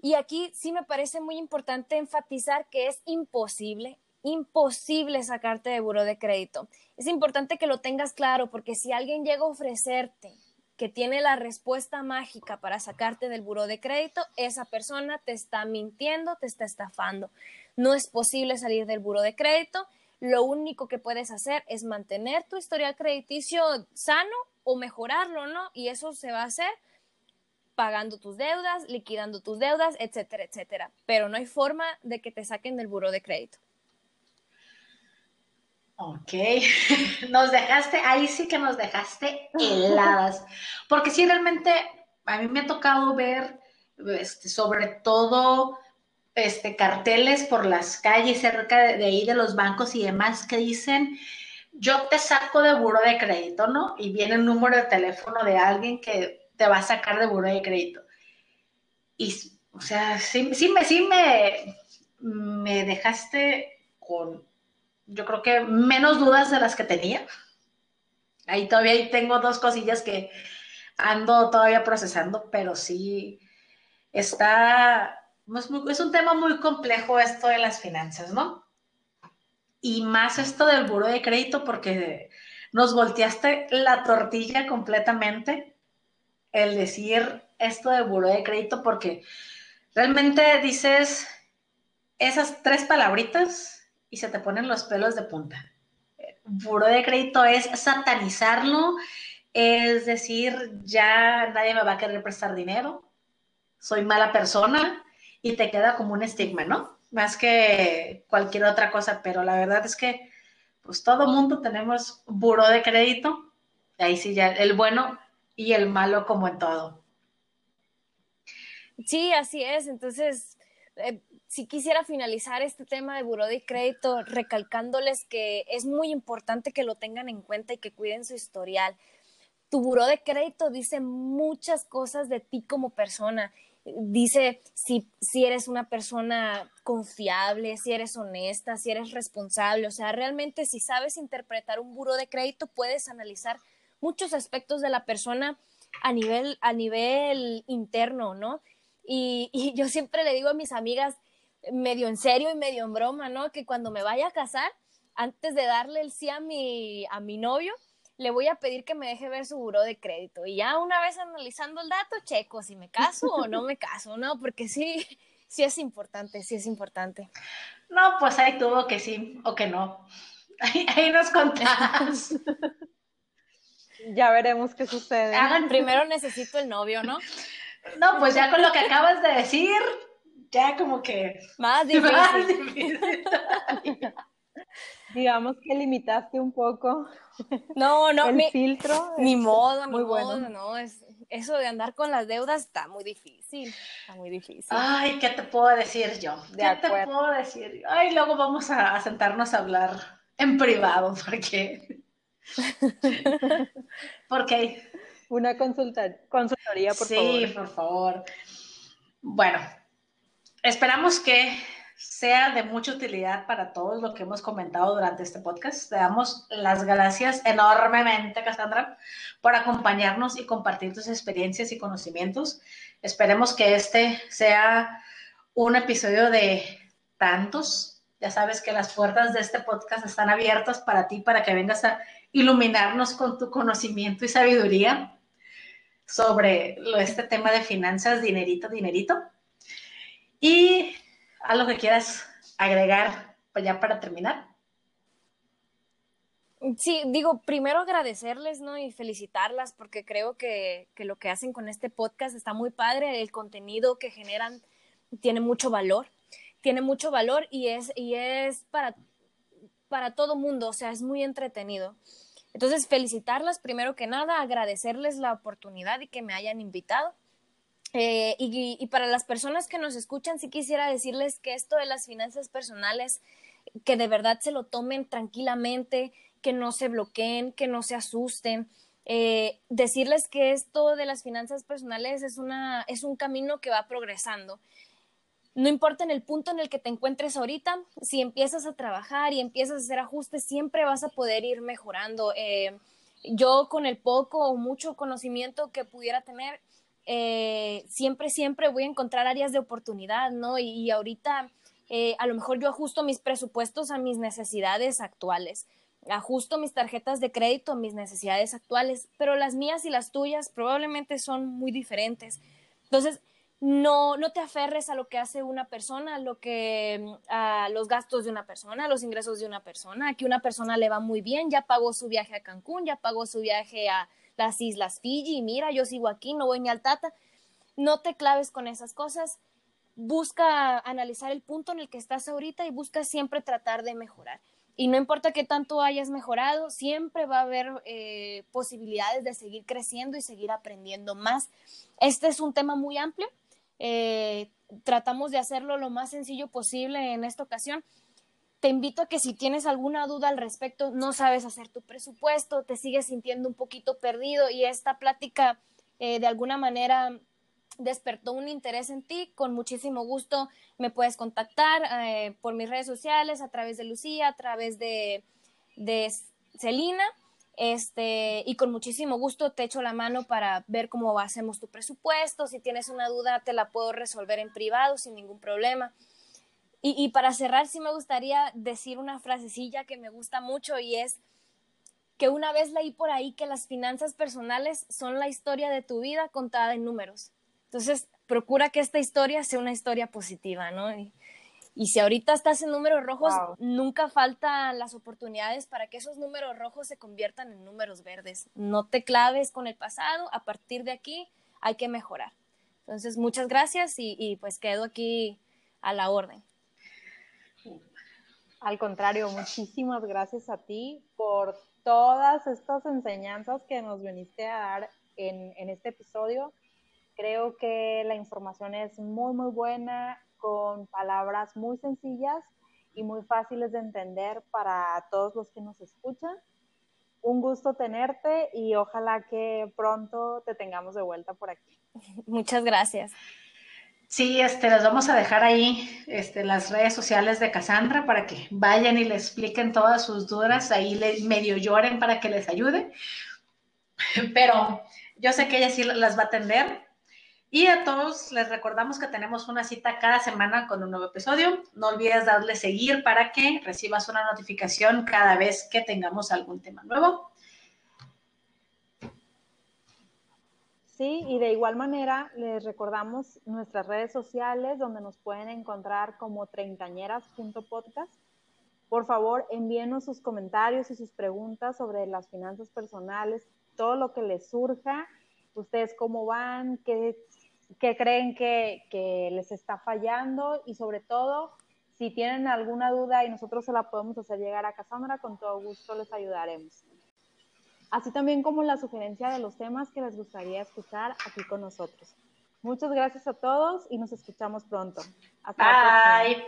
y aquí sí me parece muy importante enfatizar que es imposible, imposible sacarte de buro de crédito. Es importante que lo tengas claro porque si alguien llega a ofrecerte que tiene la respuesta mágica para sacarte del buro de crédito, esa persona te está mintiendo, te está estafando. No es posible salir del buro de crédito lo único que puedes hacer es mantener tu historial crediticio sano o mejorarlo, ¿no? Y eso se va a hacer pagando tus deudas, liquidando tus deudas, etcétera, etcétera. Pero no hay forma de que te saquen del buro de crédito. Ok, nos dejaste, ahí sí que nos dejaste heladas, porque sí, realmente a mí me ha tocado ver, este, sobre todo este, carteles por las calles cerca de, ahí de los bancos y demás que dicen, yo te saco de buro de crédito, ¿no? Y viene el número de teléfono de alguien que te va a sacar de buro de crédito. Y, o sea, sí, sí, me, sí me, me dejaste con, yo creo que menos dudas de las que tenía. Ahí todavía tengo dos cosillas que ando todavía procesando, pero sí está es, un tema muy complejo esto de las finanzas, ¿no? Y más esto del buro de crédito porque nos volteaste la tortilla completamente el decir esto de buro de crédito porque realmente dices esas tres palabritas y se te ponen los pelos de punta. Buro de crédito es satanizarlo, es decir, ya nadie me va a querer prestar dinero, soy mala persona, y te queda como un estigma, ¿no? Más que cualquier otra cosa, pero la verdad es que pues todo mundo tenemos buro de crédito, ahí sí ya el bueno y el malo como en todo. Sí, así es. Entonces, eh, si quisiera finalizar este tema de buro de crédito recalcándoles que es muy importante que lo tengan en cuenta y que cuiden su historial. Tu buro de crédito dice muchas cosas de ti como persona dice si, si eres una persona confiable, si eres honesta, si eres responsable. O sea, realmente si sabes interpretar un buro de crédito, puedes analizar muchos aspectos de la persona a nivel, a nivel interno, ¿no? Y, y yo siempre le digo a mis amigas, medio en serio y medio en broma, ¿no? Que cuando me vaya a casar, antes de darle el sí a mi, a mi novio, le voy a pedir que me deje ver su buro de crédito. Y ya una vez analizando el dato, checo si me caso o no me caso, ¿no? Porque sí, sí es importante, sí es importante. No, pues ahí tuvo que sí o que no. Ahí, nos contás. ya veremos qué sucede. primero necesito el novio, ¿no? No, pues ya con lo que acabas de decir, ya como que... Más difícil. Más difícil. Digamos que limitaste un poco. No, no, el filtro. Ni modo, muy modo, no, es, eso de andar con las deudas está muy difícil, está muy difícil. Ay, ¿qué te puedo decir yo? ¿Qué te puedo decir? Ay, luego vamos a, sentarnos a hablar en privado, porque... porque... Una consulta, consultoría, por favor. Sí, por favor. Bueno, esperamos que sea de mucha utilidad para todos lo que hemos comentado durante este podcast. Te damos las gracias enormemente, Cassandra, por acompañarnos y compartir tus experiencias y conocimientos. Esperemos que este sea un episodio de tantos. Ya sabes que las puertas de este podcast están abiertas para ti, para que vengas a iluminarnos con tu conocimiento y sabiduría sobre este tema de finanzas, dinerito, dinerito. Y ¿Algo que quieras agregar ya para terminar? Sí, digo, primero agradecerles, ¿no? Y felicitarlas porque creo que, lo que hacen con este podcast está muy padre, el contenido que generan tiene mucho valor, tiene mucho valor y es, y es para, para todo mundo, o sea, es muy entretenido. Entonces, felicitarlas primero que nada, agradecerles la oportunidad y que me hayan invitado. Eh, y, para las personas que nos escuchan, sí quisiera decirles que esto de las finanzas personales, que de verdad se lo tomen tranquilamente, que no se bloqueen, que no se asusten. Eh, decirles que esto de las finanzas personales es, una, es un camino que va progresando. No importa en el punto en el que te encuentres ahorita, si empiezas a trabajar y empiezas a hacer ajustes, siempre vas a poder ir mejorando. Eh, yo con el poco o mucho conocimiento que pudiera tener, eh, siempre, siempre voy a encontrar áreas de oportunidad, ¿no? Y, ahorita eh, a lo mejor yo ajusto mis presupuestos a mis necesidades actuales, ajusto mis tarjetas de crédito a mis necesidades actuales, pero las mías y las tuyas probablemente son muy diferentes. Entonces, no, no te aferres a lo que hace una persona, a lo que, a los gastos de una persona, a los ingresos de una persona. Aquí una persona le va muy bien, ya pagó su viaje a Cancún, ya pagó su viaje a, las Islas Fiji, mira, yo sigo aquí, no voy ni al Tata. No te claves con esas cosas. Busca analizar el punto en el que estás ahorita y busca siempre tratar de mejorar. Y no importa qué tanto hayas mejorado, siempre va a haber eh, posibilidades de seguir creciendo y seguir aprendiendo más. Este es un tema muy amplio. Eh, tratamos de hacerlo lo más sencillo posible en esta ocasión te invito a que si tienes alguna duda al respecto, no sabes hacer tu presupuesto, te sigues sintiendo un poquito perdido y esta plática eh, de alguna manera despertó un interés en ti, con muchísimo gusto me puedes contactar eh, por mis redes sociales, a través de Lucía, a través de, de Celina, este, y con muchísimo gusto te echo la mano para ver cómo hacemos tu presupuesto, si tienes una duda te la puedo resolver en privado sin ningún problema. Y, para cerrar, sí me gustaría decir una frasecilla que me gusta mucho y es que una vez leí por ahí que las finanzas personales son la historia de tu vida contada en números. Entonces, procura que esta historia sea una historia positiva, ¿no? Y, si ahorita estás en números rojos, nunca faltan las oportunidades para que esos números rojos se conviertan en números verdes. No te claves con el pasado, a partir de aquí hay que mejorar. Entonces, muchas gracias y pues quedo aquí a la orden. Al contrario, muchísimas gracias a ti por todas estas enseñanzas que nos viniste a dar en, en este episodio. Creo que la información es muy, muy buena, con palabras muy sencillas y muy fáciles de entender para todos los que nos escuchan. Un gusto tenerte y ojalá que pronto te tengamos de vuelta por aquí. Muchas gracias. Sí, este, les vamos a dejar ahí este, las redes sociales de Cassandra para que vayan y le expliquen todas sus dudas, ahí le, medio lloren para que les ayude. Pero yo sé que ella sí las va a atender. Y a todos les recordamos que tenemos una cita cada semana con un nuevo episodio. No olvides darle seguir para que recibas una notificación cada vez que tengamos algún tema nuevo. Sí, y de igual manera les recordamos nuestras redes sociales donde nos pueden encontrar como treintañeras.podcast. Por favor, envíenos sus comentarios y sus preguntas sobre las finanzas personales, todo lo que les surja, ustedes cómo van, qué, creen que, les está fallando y sobre todo, Si tienen alguna duda y nosotros se la podemos hacer llegar a Cassandra, con todo gusto les ayudaremos. Así también como la sugerencia de los temas que les gustaría escuchar aquí con nosotros. Muchas gracias a todos y nos escuchamos pronto. Hasta Bye.